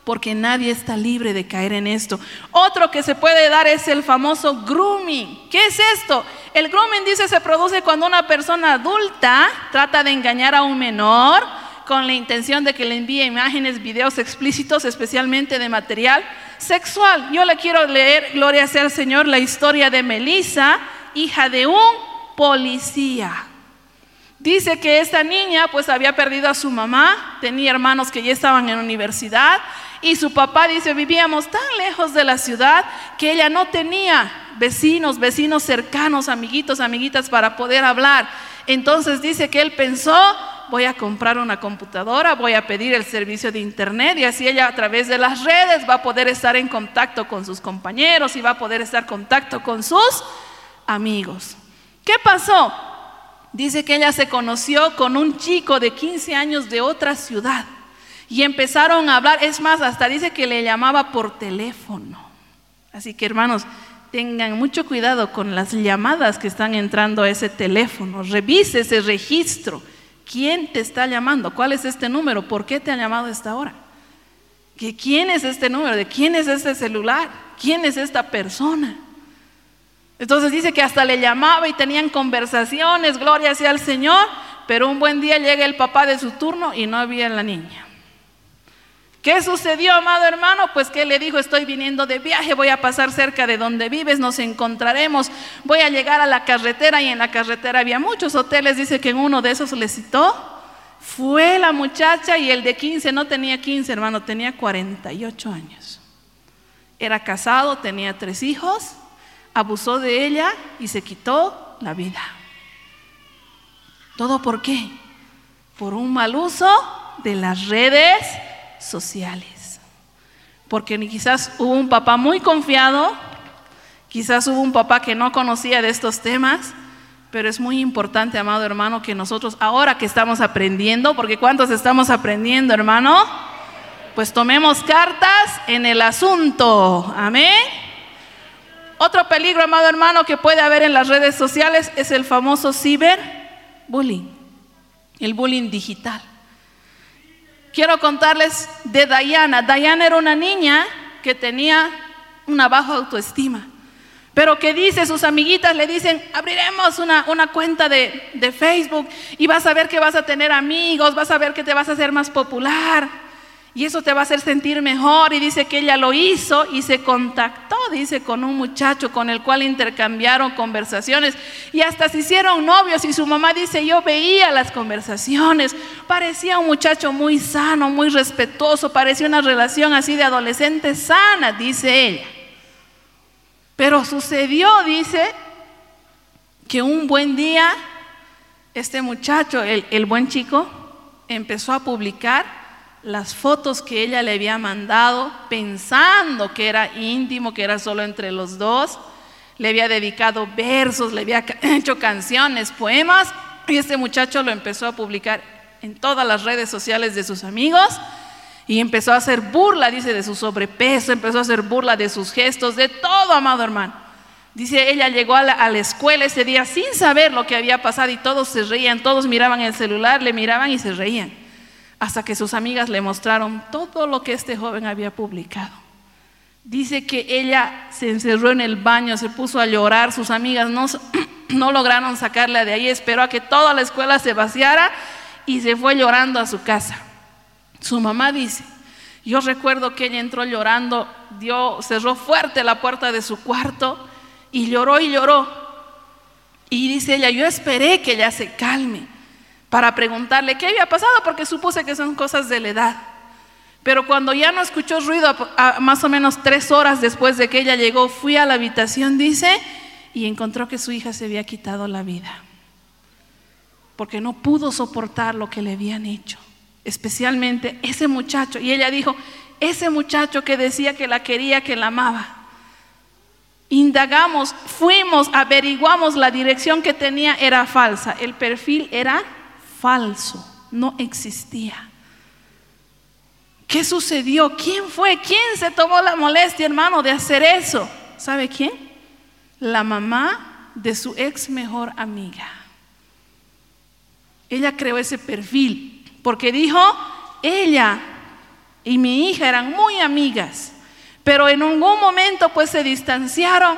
Porque nadie está libre de caer en esto. Otro que se puede dar es el famoso grooming. ¿Qué es esto? El grooming dice se produce cuando una persona adulta trata de engañar a un menor con la intención de que le envíe imágenes, videos explícitos, especialmente de material sexual. Yo le quiero leer, gloria sea al Señor, la historia de Melissa, hija de un policía. Dice que esta niña pues había perdido a su mamá, tenía hermanos que ya estaban en universidad y su papá dice, vivíamos tan lejos de la ciudad que ella no tenía vecinos, vecinos cercanos, amiguitos, amiguitas para poder hablar. Entonces dice que él pensó, voy a comprar una computadora, voy a pedir el servicio de internet y así ella a través de las redes va a poder estar en contacto con sus compañeros y va a poder estar en contacto con sus amigos. ¿Qué pasó? Dice que ella se conoció con un chico de 15 años de otra ciudad y empezaron a hablar, es más, hasta dice que le llamaba por teléfono. Así que hermanos, tengan mucho cuidado con las llamadas que están entrando a ese teléfono, revise ese registro. ¿Quién te está llamando? ¿Cuál es este número? ¿Por qué te ha llamado a esta hora? ¿Que ¿Quién es este número? ¿De quién es este celular? ¿Quién es esta persona? Entonces dice que hasta le llamaba y tenían conversaciones, gloria sea al Señor, pero un buen día llega el papá de su turno y no había la niña. ¿Qué sucedió, amado hermano? Pues que le dijo, estoy viniendo de viaje, voy a pasar cerca de donde vives, nos encontraremos, voy a llegar a la carretera y en la carretera había muchos hoteles, dice que en uno de esos le citó, fue la muchacha y el de 15 no tenía 15, hermano, tenía 48 años. Era casado, tenía tres hijos abusó de ella y se quitó la vida. ¿Todo por qué? Por un mal uso de las redes sociales. Porque quizás hubo un papá muy confiado, quizás hubo un papá que no conocía de estos temas, pero es muy importante, amado hermano, que nosotros ahora que estamos aprendiendo, porque ¿cuántos estamos aprendiendo, hermano? Pues tomemos cartas en el asunto. Amén. Otro peligro, amado hermano, que puede haber en las redes sociales es el famoso ciberbullying, el bullying digital. Quiero contarles de Diana. Diana era una niña que tenía una baja autoestima, pero que dice, sus amiguitas le dicen, abriremos una, una cuenta de, de Facebook y vas a ver que vas a tener amigos, vas a ver que te vas a hacer más popular. Y eso te va a hacer sentir mejor. Y dice que ella lo hizo y se contactó, dice, con un muchacho con el cual intercambiaron conversaciones. Y hasta se hicieron novios. Y su mamá dice, yo veía las conversaciones. Parecía un muchacho muy sano, muy respetuoso. Parecía una relación así de adolescente sana, dice ella. Pero sucedió, dice, que un buen día este muchacho, el, el buen chico, empezó a publicar las fotos que ella le había mandado pensando que era íntimo, que era solo entre los dos. Le había dedicado versos, le había hecho canciones, poemas, y este muchacho lo empezó a publicar en todas las redes sociales de sus amigos y empezó a hacer burla, dice, de su sobrepeso, empezó a hacer burla de sus gestos, de todo, amado hermano. Dice, ella llegó a la, a la, escuela ese día sin saber lo que había pasado y todos se reían, todos miraban el celular, le miraban y se reían hasta que sus amigas le mostraron todo lo que este joven había publicado. Dice que ella se encerró en el baño, se puso a llorar, sus amigas no, no lograron sacarla de ahí, esperó a que toda la escuela se vaciara y se fue llorando a su casa. Su mamá dice, yo recuerdo que ella entró llorando, dio, cerró fuerte la puerta de su cuarto y lloró y lloró. Y dice ella, yo esperé que ella se calme para preguntarle qué había pasado porque supuse que son cosas de la edad. Pero cuando ya no escuchó ruido, más o menos tres horas después de que ella llegó, fui a la habitación, dice, y encontró que su hija se había quitado la vida. Porque no pudo soportar lo que le habían hecho. Especialmente ese muchacho. Y ella dijo, ese muchacho que decía que la quería, que la amaba. Indagamos, fuimos, averiguamos la dirección que tenía, era falsa. El perfil era falso, no existía. ¿Qué sucedió? ¿Quién fue? ¿Quién se tomó la molestia, hermano, de hacer eso? ¿Sabe quién? La mamá de su ex mejor amiga. Ella creó ese perfil porque dijo, ella y mi hija eran muy amigas, pero en algún momento pues se distanciaron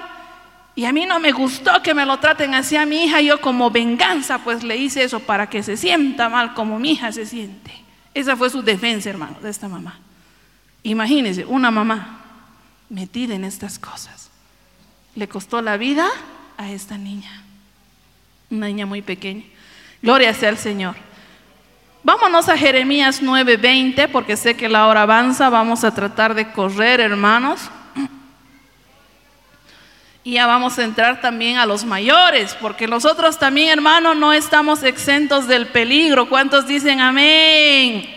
y a mí no me gustó que me lo traten así a mi hija. Yo como venganza pues le hice eso para que se sienta mal como mi hija se siente. Esa fue su defensa, hermano, de esta mamá. Imagínense, una mamá metida en estas cosas. Le costó la vida a esta niña, una niña muy pequeña. Gloria sea al Señor. Vámonos a Jeremías 9:20 porque sé que la hora avanza, vamos a tratar de correr, hermanos. Y ya vamos a entrar también a los mayores, porque nosotros también, hermanos, no estamos exentos del peligro. ¿Cuántos dicen amén?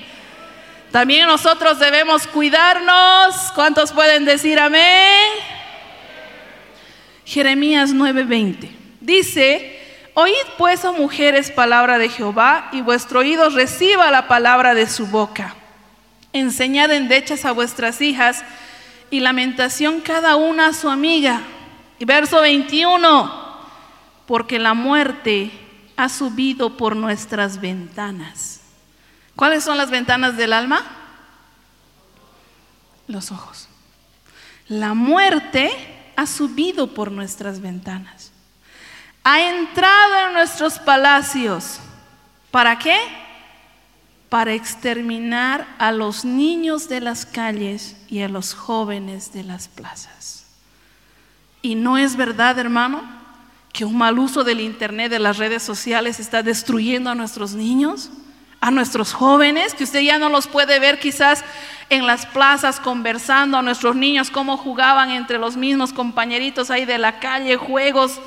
También nosotros debemos cuidarnos. ¿Cuántos pueden decir amén? Jeremías 9:20 dice, oíd pues, oh mujeres, palabra de Jehová, y vuestro oído reciba la palabra de su boca. Enseñad endechas a vuestras hijas, y lamentación cada una a su amiga verso 21, porque la muerte ha subido por nuestras ventanas. ¿Cuáles son las ventanas del alma? Los ojos. La muerte ha subido por nuestras ventanas. Ha entrado en nuestros palacios. ¿Para qué? Para exterminar a los niños de las calles y a los jóvenes de las plazas. Y no es verdad, hermano, que un mal uso del Internet, de las redes sociales, está destruyendo a nuestros niños, a nuestros jóvenes, que usted ya no los puede ver quizás en las plazas conversando a nuestros niños, cómo jugaban entre los mismos compañeritos ahí de la calle, juegos.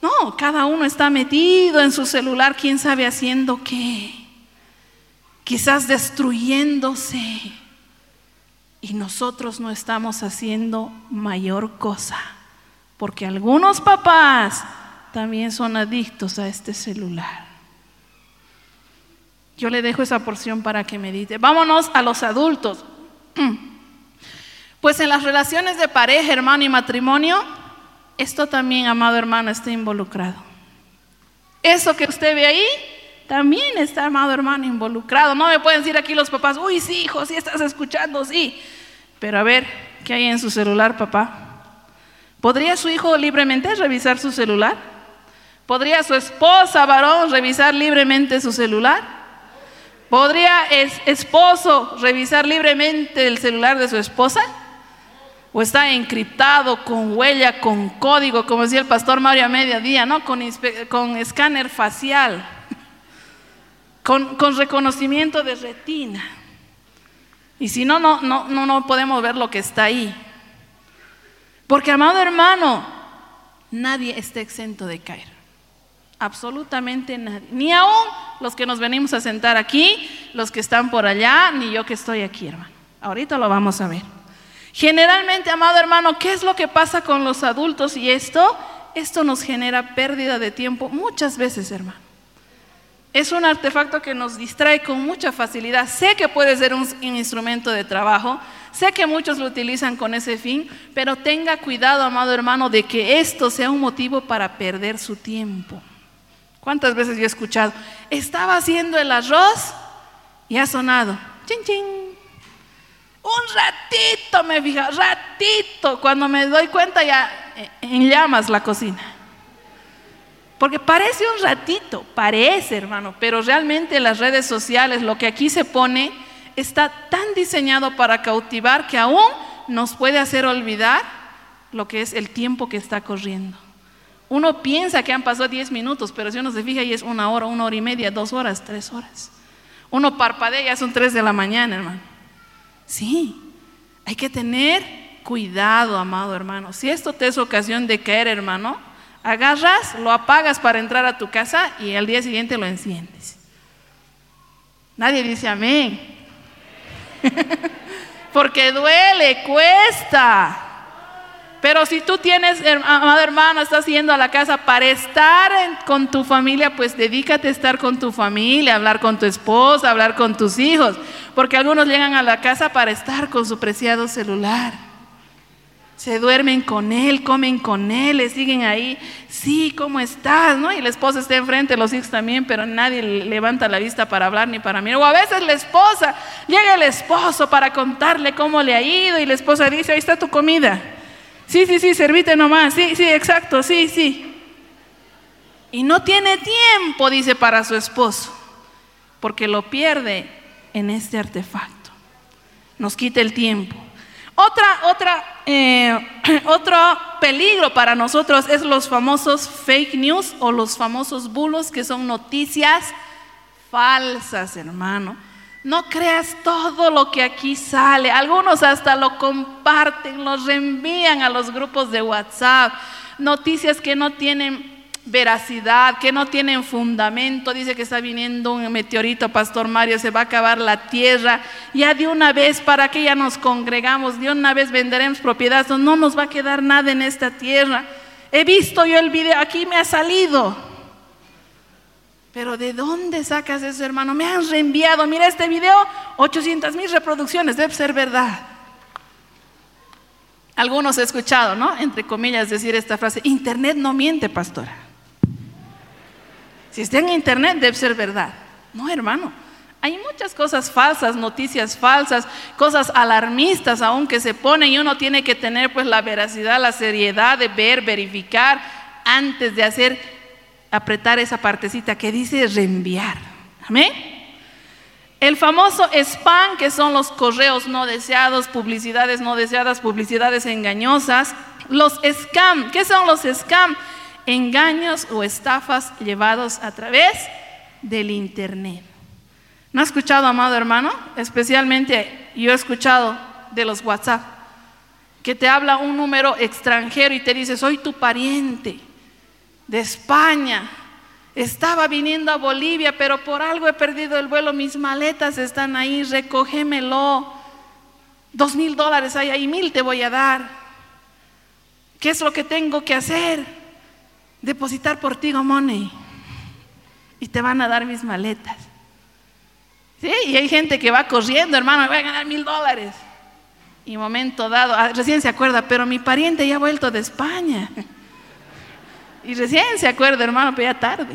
No, cada uno está metido en su celular, quién sabe haciendo qué. Quizás destruyéndose. Y nosotros no estamos haciendo mayor cosa porque algunos papás también son adictos a este celular. Yo le dejo esa porción para que medite. Vámonos a los adultos. Pues en las relaciones de pareja, hermano y matrimonio, esto también, amado hermano, está involucrado. Eso que usted ve ahí, también está, amado hermano, involucrado. No me pueden decir aquí los papás, uy, sí, hijo, sí estás escuchando, sí. Pero a ver, ¿qué hay en su celular, papá? ¿Podría su hijo libremente revisar su celular? ¿Podría su esposa, varón, revisar libremente su celular? ¿Podría es, esposo revisar libremente el celular de su esposa? ¿O está encriptado con huella, con código, como decía el pastor Mario a mediodía, ¿no? con, con escáner facial, con, con reconocimiento de retina? Y si no, no, no, no podemos ver lo que está ahí. Porque, amado hermano, nadie está exento de caer. Absolutamente nadie. Ni aún los que nos venimos a sentar aquí, los que están por allá, ni yo que estoy aquí, hermano. Ahorita lo vamos a ver. Generalmente, amado hermano, ¿qué es lo que pasa con los adultos y esto? Esto nos genera pérdida de tiempo muchas veces, hermano. Es un artefacto que nos distrae con mucha facilidad. Sé que puede ser un instrumento de trabajo, Sé que muchos lo utilizan con ese fin, pero tenga cuidado, amado hermano, de que esto sea un motivo para perder su tiempo. ¿Cuántas veces yo he escuchado? Estaba haciendo el arroz y ha sonado. Chin, chin. Un ratito me fija, ratito. Cuando me doy cuenta ya eh, en llamas la cocina. Porque parece un ratito, parece hermano, pero realmente las redes sociales, lo que aquí se pone, está tan diseñado para cautivar que aún nos puede hacer olvidar lo que es el tiempo que está corriendo. Uno piensa que han pasado 10 minutos, pero si uno se fija y es una hora, una hora y media, dos horas, tres horas. Uno parpadea, ya son tres de la mañana, hermano. Sí, hay que tener cuidado, amado hermano. Si esto te es ocasión de caer, hermano, agarras, lo apagas para entrar a tu casa y al día siguiente lo enciendes. Nadie dice amén. Porque duele, cuesta. Pero si tú tienes, amado hermano, estás yendo a la casa para estar con tu familia, pues dedícate a estar con tu familia, hablar con tu esposa, hablar con tus hijos. Porque algunos llegan a la casa para estar con su preciado celular se duermen con él, comen con él, le siguen ahí, sí, ¿cómo estás? ¿No? Y la esposa está enfrente, los hijos también, pero nadie levanta la vista para hablar ni para mirar. O a veces la esposa, llega el esposo para contarle cómo le ha ido y la esposa dice, ahí está tu comida. Sí, sí, sí, servite nomás, sí, sí, exacto, sí, sí. Y no tiene tiempo, dice, para su esposo, porque lo pierde en este artefacto. Nos quita el tiempo. Otra, otra, eh, otro peligro para nosotros es los famosos fake news o los famosos bulos que son noticias falsas, hermano. No creas todo lo que aquí sale. Algunos hasta lo comparten, los reenvían a los grupos de WhatsApp. Noticias que no tienen veracidad, que no tienen fundamento. Dice que está viniendo un meteorito, Pastor Mario, se va a acabar la tierra. Ya de una vez, ¿para que ya nos congregamos? De una vez venderemos propiedades, no nos va a quedar nada en esta tierra. He visto yo el video, aquí me ha salido. Pero ¿de dónde sacas eso, hermano? Me han reenviado. Mira este video, 800 mil reproducciones, debe ser verdad. Algunos he escuchado, ¿no? Entre comillas, decir esta frase, Internet no miente, pastora. Si está en internet debe ser verdad. No, hermano. Hay muchas cosas falsas, noticias falsas, cosas alarmistas aún que se ponen y uno tiene que tener pues la veracidad, la seriedad de ver, verificar antes de hacer, apretar esa partecita que dice reenviar. Amén. El famoso spam, que son los correos no deseados, publicidades no deseadas, publicidades engañosas. Los scam, ¿qué son los scam? Engaños o estafas llevados a través del Internet. ¿No ha escuchado, amado hermano? Especialmente yo he escuchado de los WhatsApp, que te habla un número extranjero y te dice, soy tu pariente de España, estaba viniendo a Bolivia, pero por algo he perdido el vuelo, mis maletas están ahí, recógemelo, dos mil dólares hay ahí, mil te voy a dar. ¿Qué es lo que tengo que hacer? Depositar por ti money y te van a dar mis maletas. ¿Sí? Y hay gente que va corriendo, hermano, me voy a ganar mil dólares. Y momento dado, ah, recién se acuerda, pero mi pariente ya ha vuelto de España. Y recién se acuerda, hermano, pero ya tarde.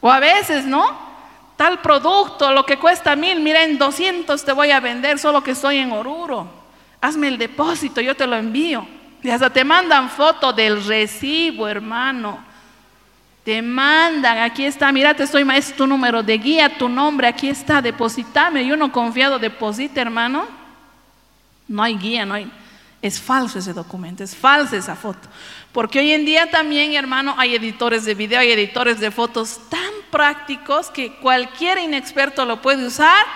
O a veces, ¿no? Tal producto, lo que cuesta mil, mira, en 200 te voy a vender, solo que estoy en Oruro. Hazme el depósito, yo te lo envío. Y hasta te mandan foto del recibo, hermano. Te mandan, aquí está, mira, te estoy, es tu número de guía, tu nombre, aquí está, depositame. Y uno confiado deposita, hermano. No hay guía, no hay. Es falso ese documento, es falsa esa foto. Porque hoy en día también, hermano, hay editores de video, hay editores de fotos tan prácticos que cualquier inexperto lo puede usar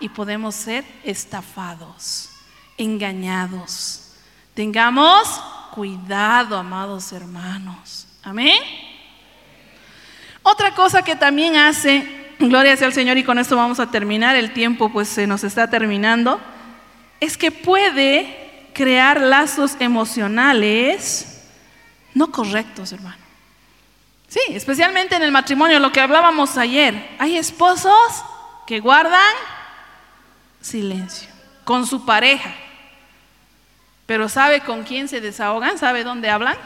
y podemos ser estafados, engañados. Tengamos cuidado, amados hermanos. Amén. Otra cosa que también hace, gloria sea al Señor y con esto vamos a terminar, el tiempo pues se nos está terminando, es que puede crear lazos emocionales no correctos, hermano. Sí, especialmente en el matrimonio, lo que hablábamos ayer. Hay esposos que guardan silencio con su pareja, pero ¿sabe con quién se desahogan? ¿Sabe dónde hablan?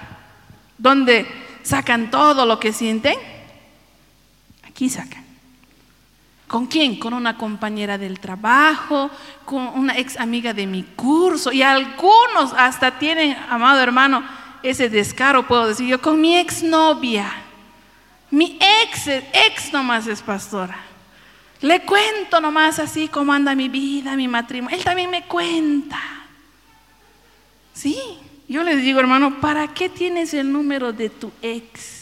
¿Dónde sacan todo lo que sienten? Aquí sacan. ¿Con quién? Con una compañera del trabajo, con una ex amiga de mi curso. Y algunos hasta tienen, amado hermano, ese descaro, puedo decir yo, con mi ex novia. Mi ex, ex nomás es pastora. Le cuento nomás así cómo anda mi vida, mi matrimonio. Él también me cuenta. Sí, yo les digo, hermano, ¿para qué tienes el número de tu ex?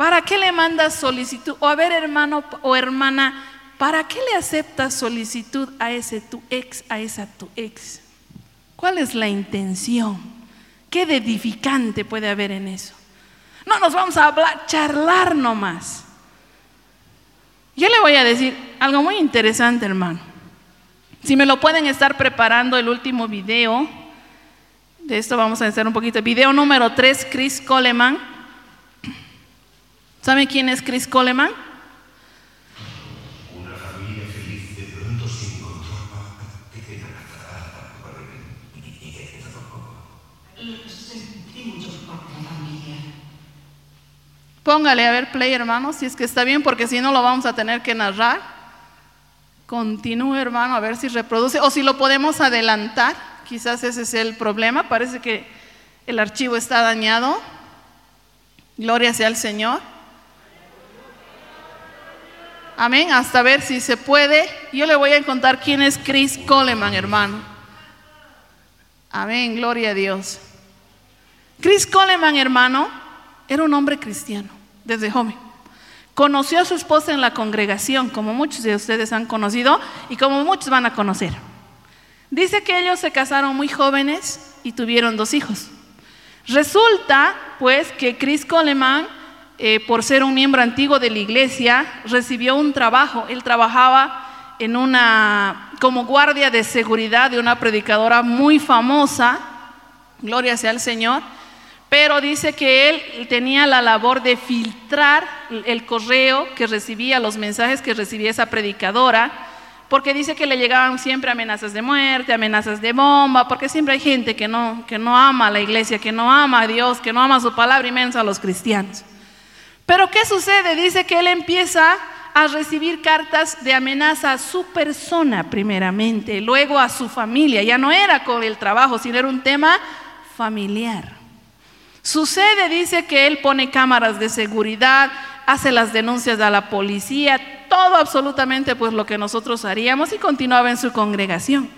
¿Para qué le mandas solicitud? O a ver, hermano o hermana, ¿para qué le aceptas solicitud a ese tu ex, a esa tu ex? ¿Cuál es la intención? ¿Qué de edificante puede haber en eso? No nos vamos a hablar, charlar nomás. Yo le voy a decir algo muy interesante, hermano. Si me lo pueden estar preparando el último video, de esto vamos a hacer un poquito. Video número 3, Chris Coleman. ¿Sabe quién es Chris Coleman? Una familia feliz de pronto se encontró Póngale a ver play, hermano, si es que está bien, porque si no lo vamos a tener que narrar. Continúe, hermano, a ver si reproduce o si lo podemos adelantar. Quizás ese es el problema. Parece que el archivo está dañado. Gloria sea al Señor. Amén, hasta ver si se puede. Yo le voy a contar quién es Chris Coleman, hermano. Amén, gloria a Dios. Chris Coleman, hermano, era un hombre cristiano desde joven. Conoció a su esposa en la congregación, como muchos de ustedes han conocido y como muchos van a conocer. Dice que ellos se casaron muy jóvenes y tuvieron dos hijos. Resulta, pues, que Chris Coleman eh, por ser un miembro antiguo de la iglesia, recibió un trabajo. Él trabajaba en una, como guardia de seguridad de una predicadora muy famosa, gloria sea al Señor, pero dice que él tenía la labor de filtrar el correo que recibía, los mensajes que recibía esa predicadora, porque dice que le llegaban siempre amenazas de muerte, amenazas de bomba, porque siempre hay gente que no, que no ama a la iglesia, que no ama a Dios, que no ama su palabra inmensa a los cristianos. Pero ¿qué sucede? Dice que él empieza a recibir cartas de amenaza a su persona primeramente, luego a su familia. Ya no era con el trabajo, sino era un tema familiar. Sucede, dice que él pone cámaras de seguridad, hace las denuncias a la policía, todo absolutamente pues lo que nosotros haríamos y continuaba en su congregación.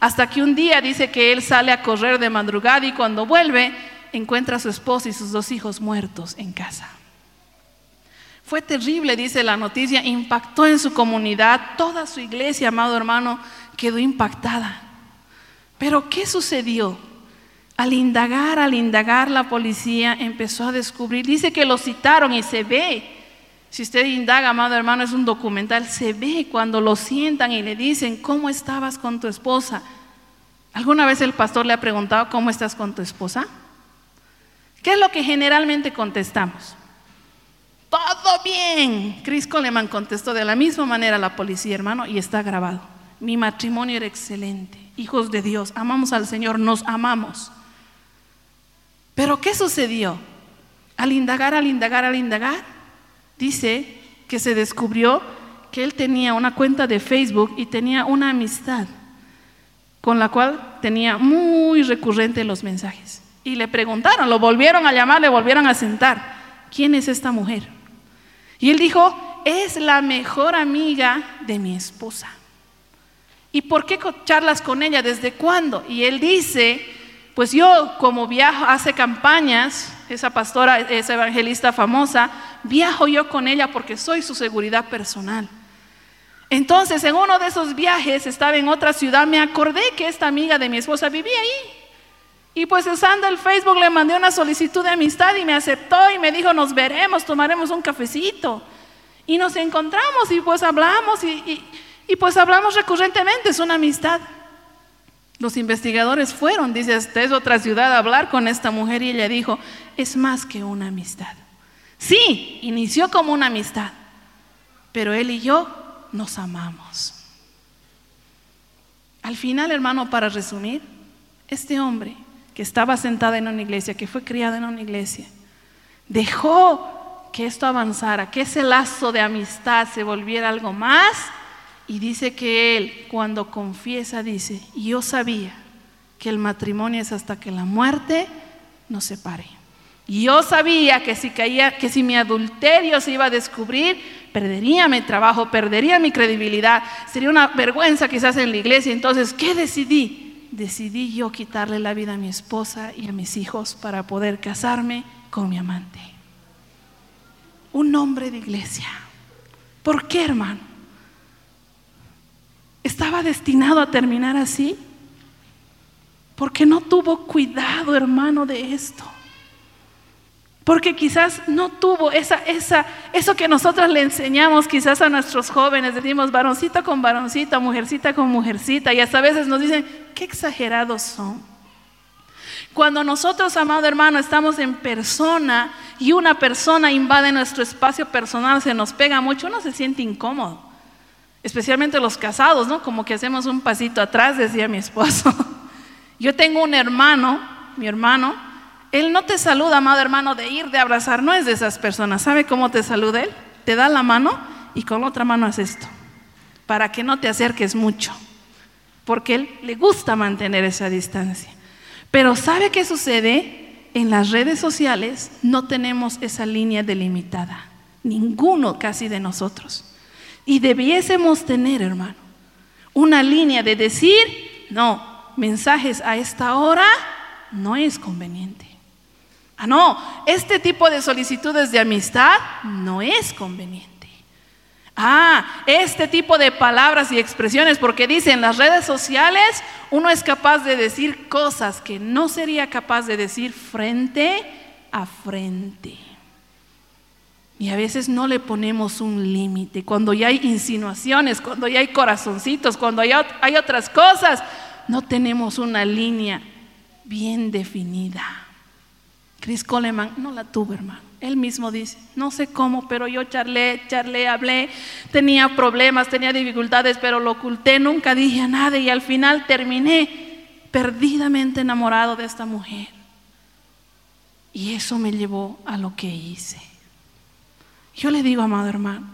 Hasta que un día dice que él sale a correr de madrugada y cuando vuelve encuentra a su esposa y sus dos hijos muertos en casa. Fue terrible, dice la noticia, impactó en su comunidad, toda su iglesia, amado hermano, quedó impactada. Pero ¿qué sucedió? Al indagar, al indagar, la policía empezó a descubrir, dice que lo citaron y se ve. Si usted indaga, amado hermano, es un documental, se ve cuando lo sientan y le dicen, ¿cómo estabas con tu esposa? ¿Alguna vez el pastor le ha preguntado, ¿cómo estás con tu esposa? ¿Qué es lo que generalmente contestamos? Todo bien. Chris Coleman contestó de la misma manera a la policía, hermano, y está grabado. Mi matrimonio era excelente. Hijos de Dios, amamos al Señor, nos amamos. Pero ¿qué sucedió? Al indagar, al indagar, al indagar, dice que se descubrió que él tenía una cuenta de Facebook y tenía una amistad con la cual tenía muy recurrente los mensajes. Y le preguntaron, lo volvieron a llamar, le volvieron a sentar. ¿Quién es esta mujer? Y él dijo, es la mejor amiga de mi esposa. ¿Y por qué charlas con ella? ¿Desde cuándo? Y él dice, pues yo como viajo, hace campañas, esa pastora, esa evangelista famosa, viajo yo con ella porque soy su seguridad personal. Entonces, en uno de esos viajes, estaba en otra ciudad, me acordé que esta amiga de mi esposa vivía ahí. Y pues usando el Facebook le mandé una solicitud de amistad y me aceptó y me dijo, nos veremos, tomaremos un cafecito. Y nos encontramos y pues hablamos y, pues hablamos recurrentemente, es una amistad. Los investigadores fueron, dice, es otra ciudad a hablar con esta mujer y ella dijo, es más que una amistad. Sí, inició como una amistad, pero él y yo nos amamos. Al final, hermano, para resumir, este hombre que estaba sentada en una iglesia, que fue criada en una iglesia, dejó que esto avanzara, que ese lazo de amistad se volviera algo más. Y dice que él, cuando confiesa, dice, yo sabía que el matrimonio es hasta que la muerte nos separe. Yo sabía que si caía, que si mi adulterio se iba a descubrir, perdería mi trabajo, perdería mi credibilidad, sería una vergüenza quizás en la iglesia. Entonces, ¿qué decidí? Decidí yo quitarle la vida a mi esposa y a mis hijos para poder casarme con mi amante. Un hombre de iglesia. ¿Por qué, hermano? ¿Estaba destinado a terminar así? Porque no tuvo cuidado, hermano, de esto. Porque quizás no tuvo esa, esa, eso que nosotros le enseñamos quizás a nuestros jóvenes, decimos varoncita con varoncita, mujercita con mujercita, y hasta a veces nos dicen, qué exagerados son. Cuando nosotros, amado hermano, estamos en persona y una persona invade nuestro espacio personal, se nos pega mucho, uno se siente incómodo. Especialmente los casados, ¿no? Como que hacemos un pasito atrás, decía mi esposo. Yo tengo un hermano, mi hermano, él no te saluda, amado hermano, de ir, de abrazar, no es de esas personas. ¿Sabe cómo te saluda Él? Te da la mano y con otra mano hace esto, para que no te acerques mucho, porque Él le gusta mantener esa distancia. Pero ¿sabe qué sucede? En las redes sociales no tenemos esa línea delimitada, ninguno casi de nosotros. Y debiésemos tener, hermano, una línea de decir, no, mensajes a esta hora no es conveniente. Ah, no, este tipo de solicitudes de amistad no es conveniente. Ah, este tipo de palabras y expresiones, porque dicen las redes sociales, uno es capaz de decir cosas que no sería capaz de decir frente a frente. Y a veces no le ponemos un límite. Cuando ya hay insinuaciones, cuando ya hay corazoncitos, cuando hay, hay otras cosas, no tenemos una línea bien definida. Chris Coleman no la tuvo, hermano. Él mismo dice, no sé cómo, pero yo charlé, charlé, hablé, tenía problemas, tenía dificultades, pero lo oculté, nunca dije a nadie y al final terminé perdidamente enamorado de esta mujer. Y eso me llevó a lo que hice. Yo le digo, amado hermano,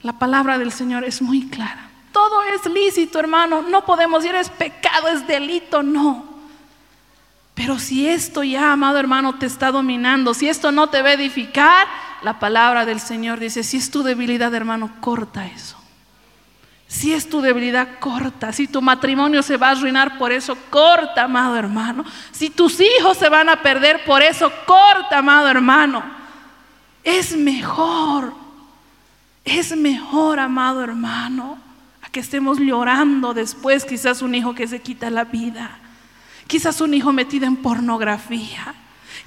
la palabra del Señor es muy clara. Todo es lícito, hermano. No podemos decir es pecado, es delito, no. Pero si esto ya, amado hermano, te está dominando, si esto no te va a edificar, la palabra del Señor dice, si es tu debilidad, hermano, corta eso. Si es tu debilidad, corta. Si tu matrimonio se va a arruinar por eso, corta, amado hermano. Si tus hijos se van a perder por eso, corta, amado hermano. Es mejor, es mejor, amado hermano, a que estemos llorando después, quizás un hijo que se quita la vida quizás un hijo metido en pornografía,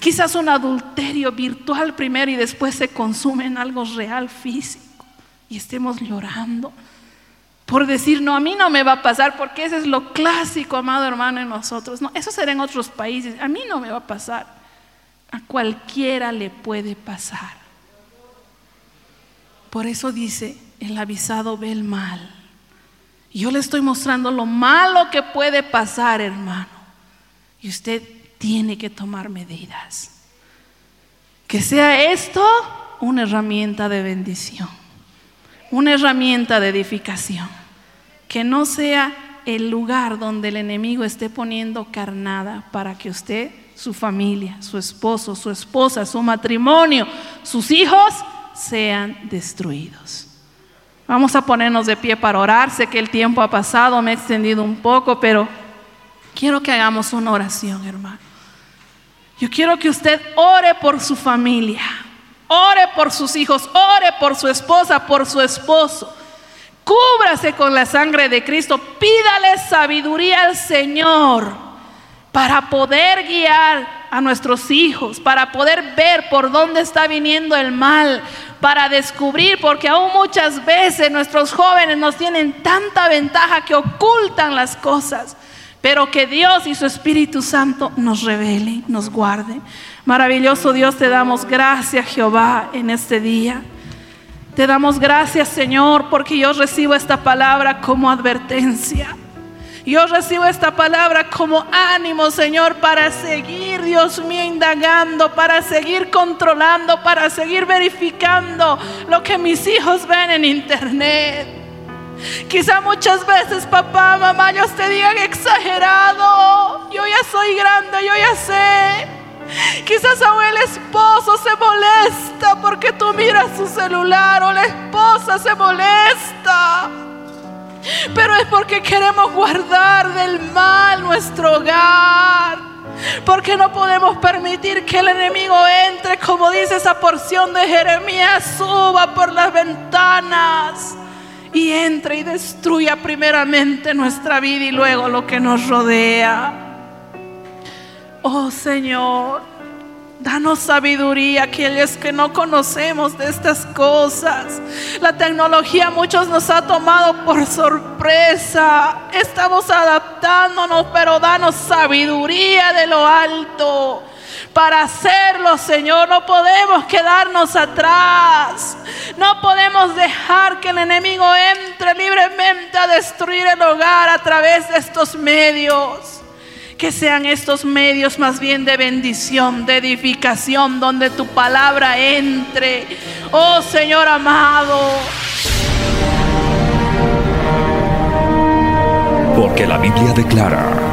quizás un adulterio virtual primero y después se consume en algo real físico y estemos llorando por decir, no, a mí no me va a pasar, porque ese es lo clásico, amado hermano, en nosotros. No, eso será en otros países, a mí no me va a pasar. A cualquiera le puede pasar. Por eso dice, el avisado ve el mal. Yo le estoy mostrando lo malo que puede pasar, hermano. Y usted tiene que tomar medidas. Que sea esto una herramienta de bendición, una herramienta de edificación. Que no sea el lugar donde el enemigo esté poniendo carnada para que usted, su familia, su esposo, su esposa, su matrimonio, sus hijos sean destruidos. Vamos a ponernos de pie para orar. Sé que el tiempo ha pasado, me he extendido un poco, pero Quiero que hagamos una oración, hermano. Yo quiero que usted ore por su familia, ore por sus hijos, ore por su esposa, por su esposo. Cúbrase con la sangre de Cristo. Pídale sabiduría al Señor para poder guiar a nuestros hijos, para poder ver por dónde está viniendo el mal, para descubrir, porque aún muchas veces nuestros jóvenes nos tienen tanta ventaja que ocultan las cosas pero que Dios y su Espíritu Santo nos revele, nos guarde. Maravilloso Dios, te damos gracias Jehová en este día. Te damos gracias Señor porque yo recibo esta palabra como advertencia. Yo recibo esta palabra como ánimo, Señor, para seguir, Dios mío, indagando, para seguir controlando, para seguir verificando lo que mis hijos ven en internet. Quizá muchas veces papá, mamá, ellos te digan exagerado. Yo ya soy grande, yo ya sé. Quizás aún el esposo se molesta porque tú miras su celular o la esposa se molesta. Pero es porque queremos guardar del mal nuestro hogar. Porque no podemos permitir que el enemigo entre, como dice esa porción de Jeremías, suba por las ventanas y entre y destruya primeramente nuestra vida y luego lo que nos rodea. Oh Señor, danos sabiduría aquellos que no conocemos de estas cosas. La tecnología muchos nos ha tomado por sorpresa. Estamos adaptándonos, pero danos sabiduría de lo alto para hacerlo, Señor. No podemos quedarnos atrás. No podemos dejar que el enemigo entre libremente a destruir el hogar a través de estos medios. Que sean estos medios más bien de bendición, de edificación, donde tu palabra entre. Oh Señor amado. Porque la Biblia declara.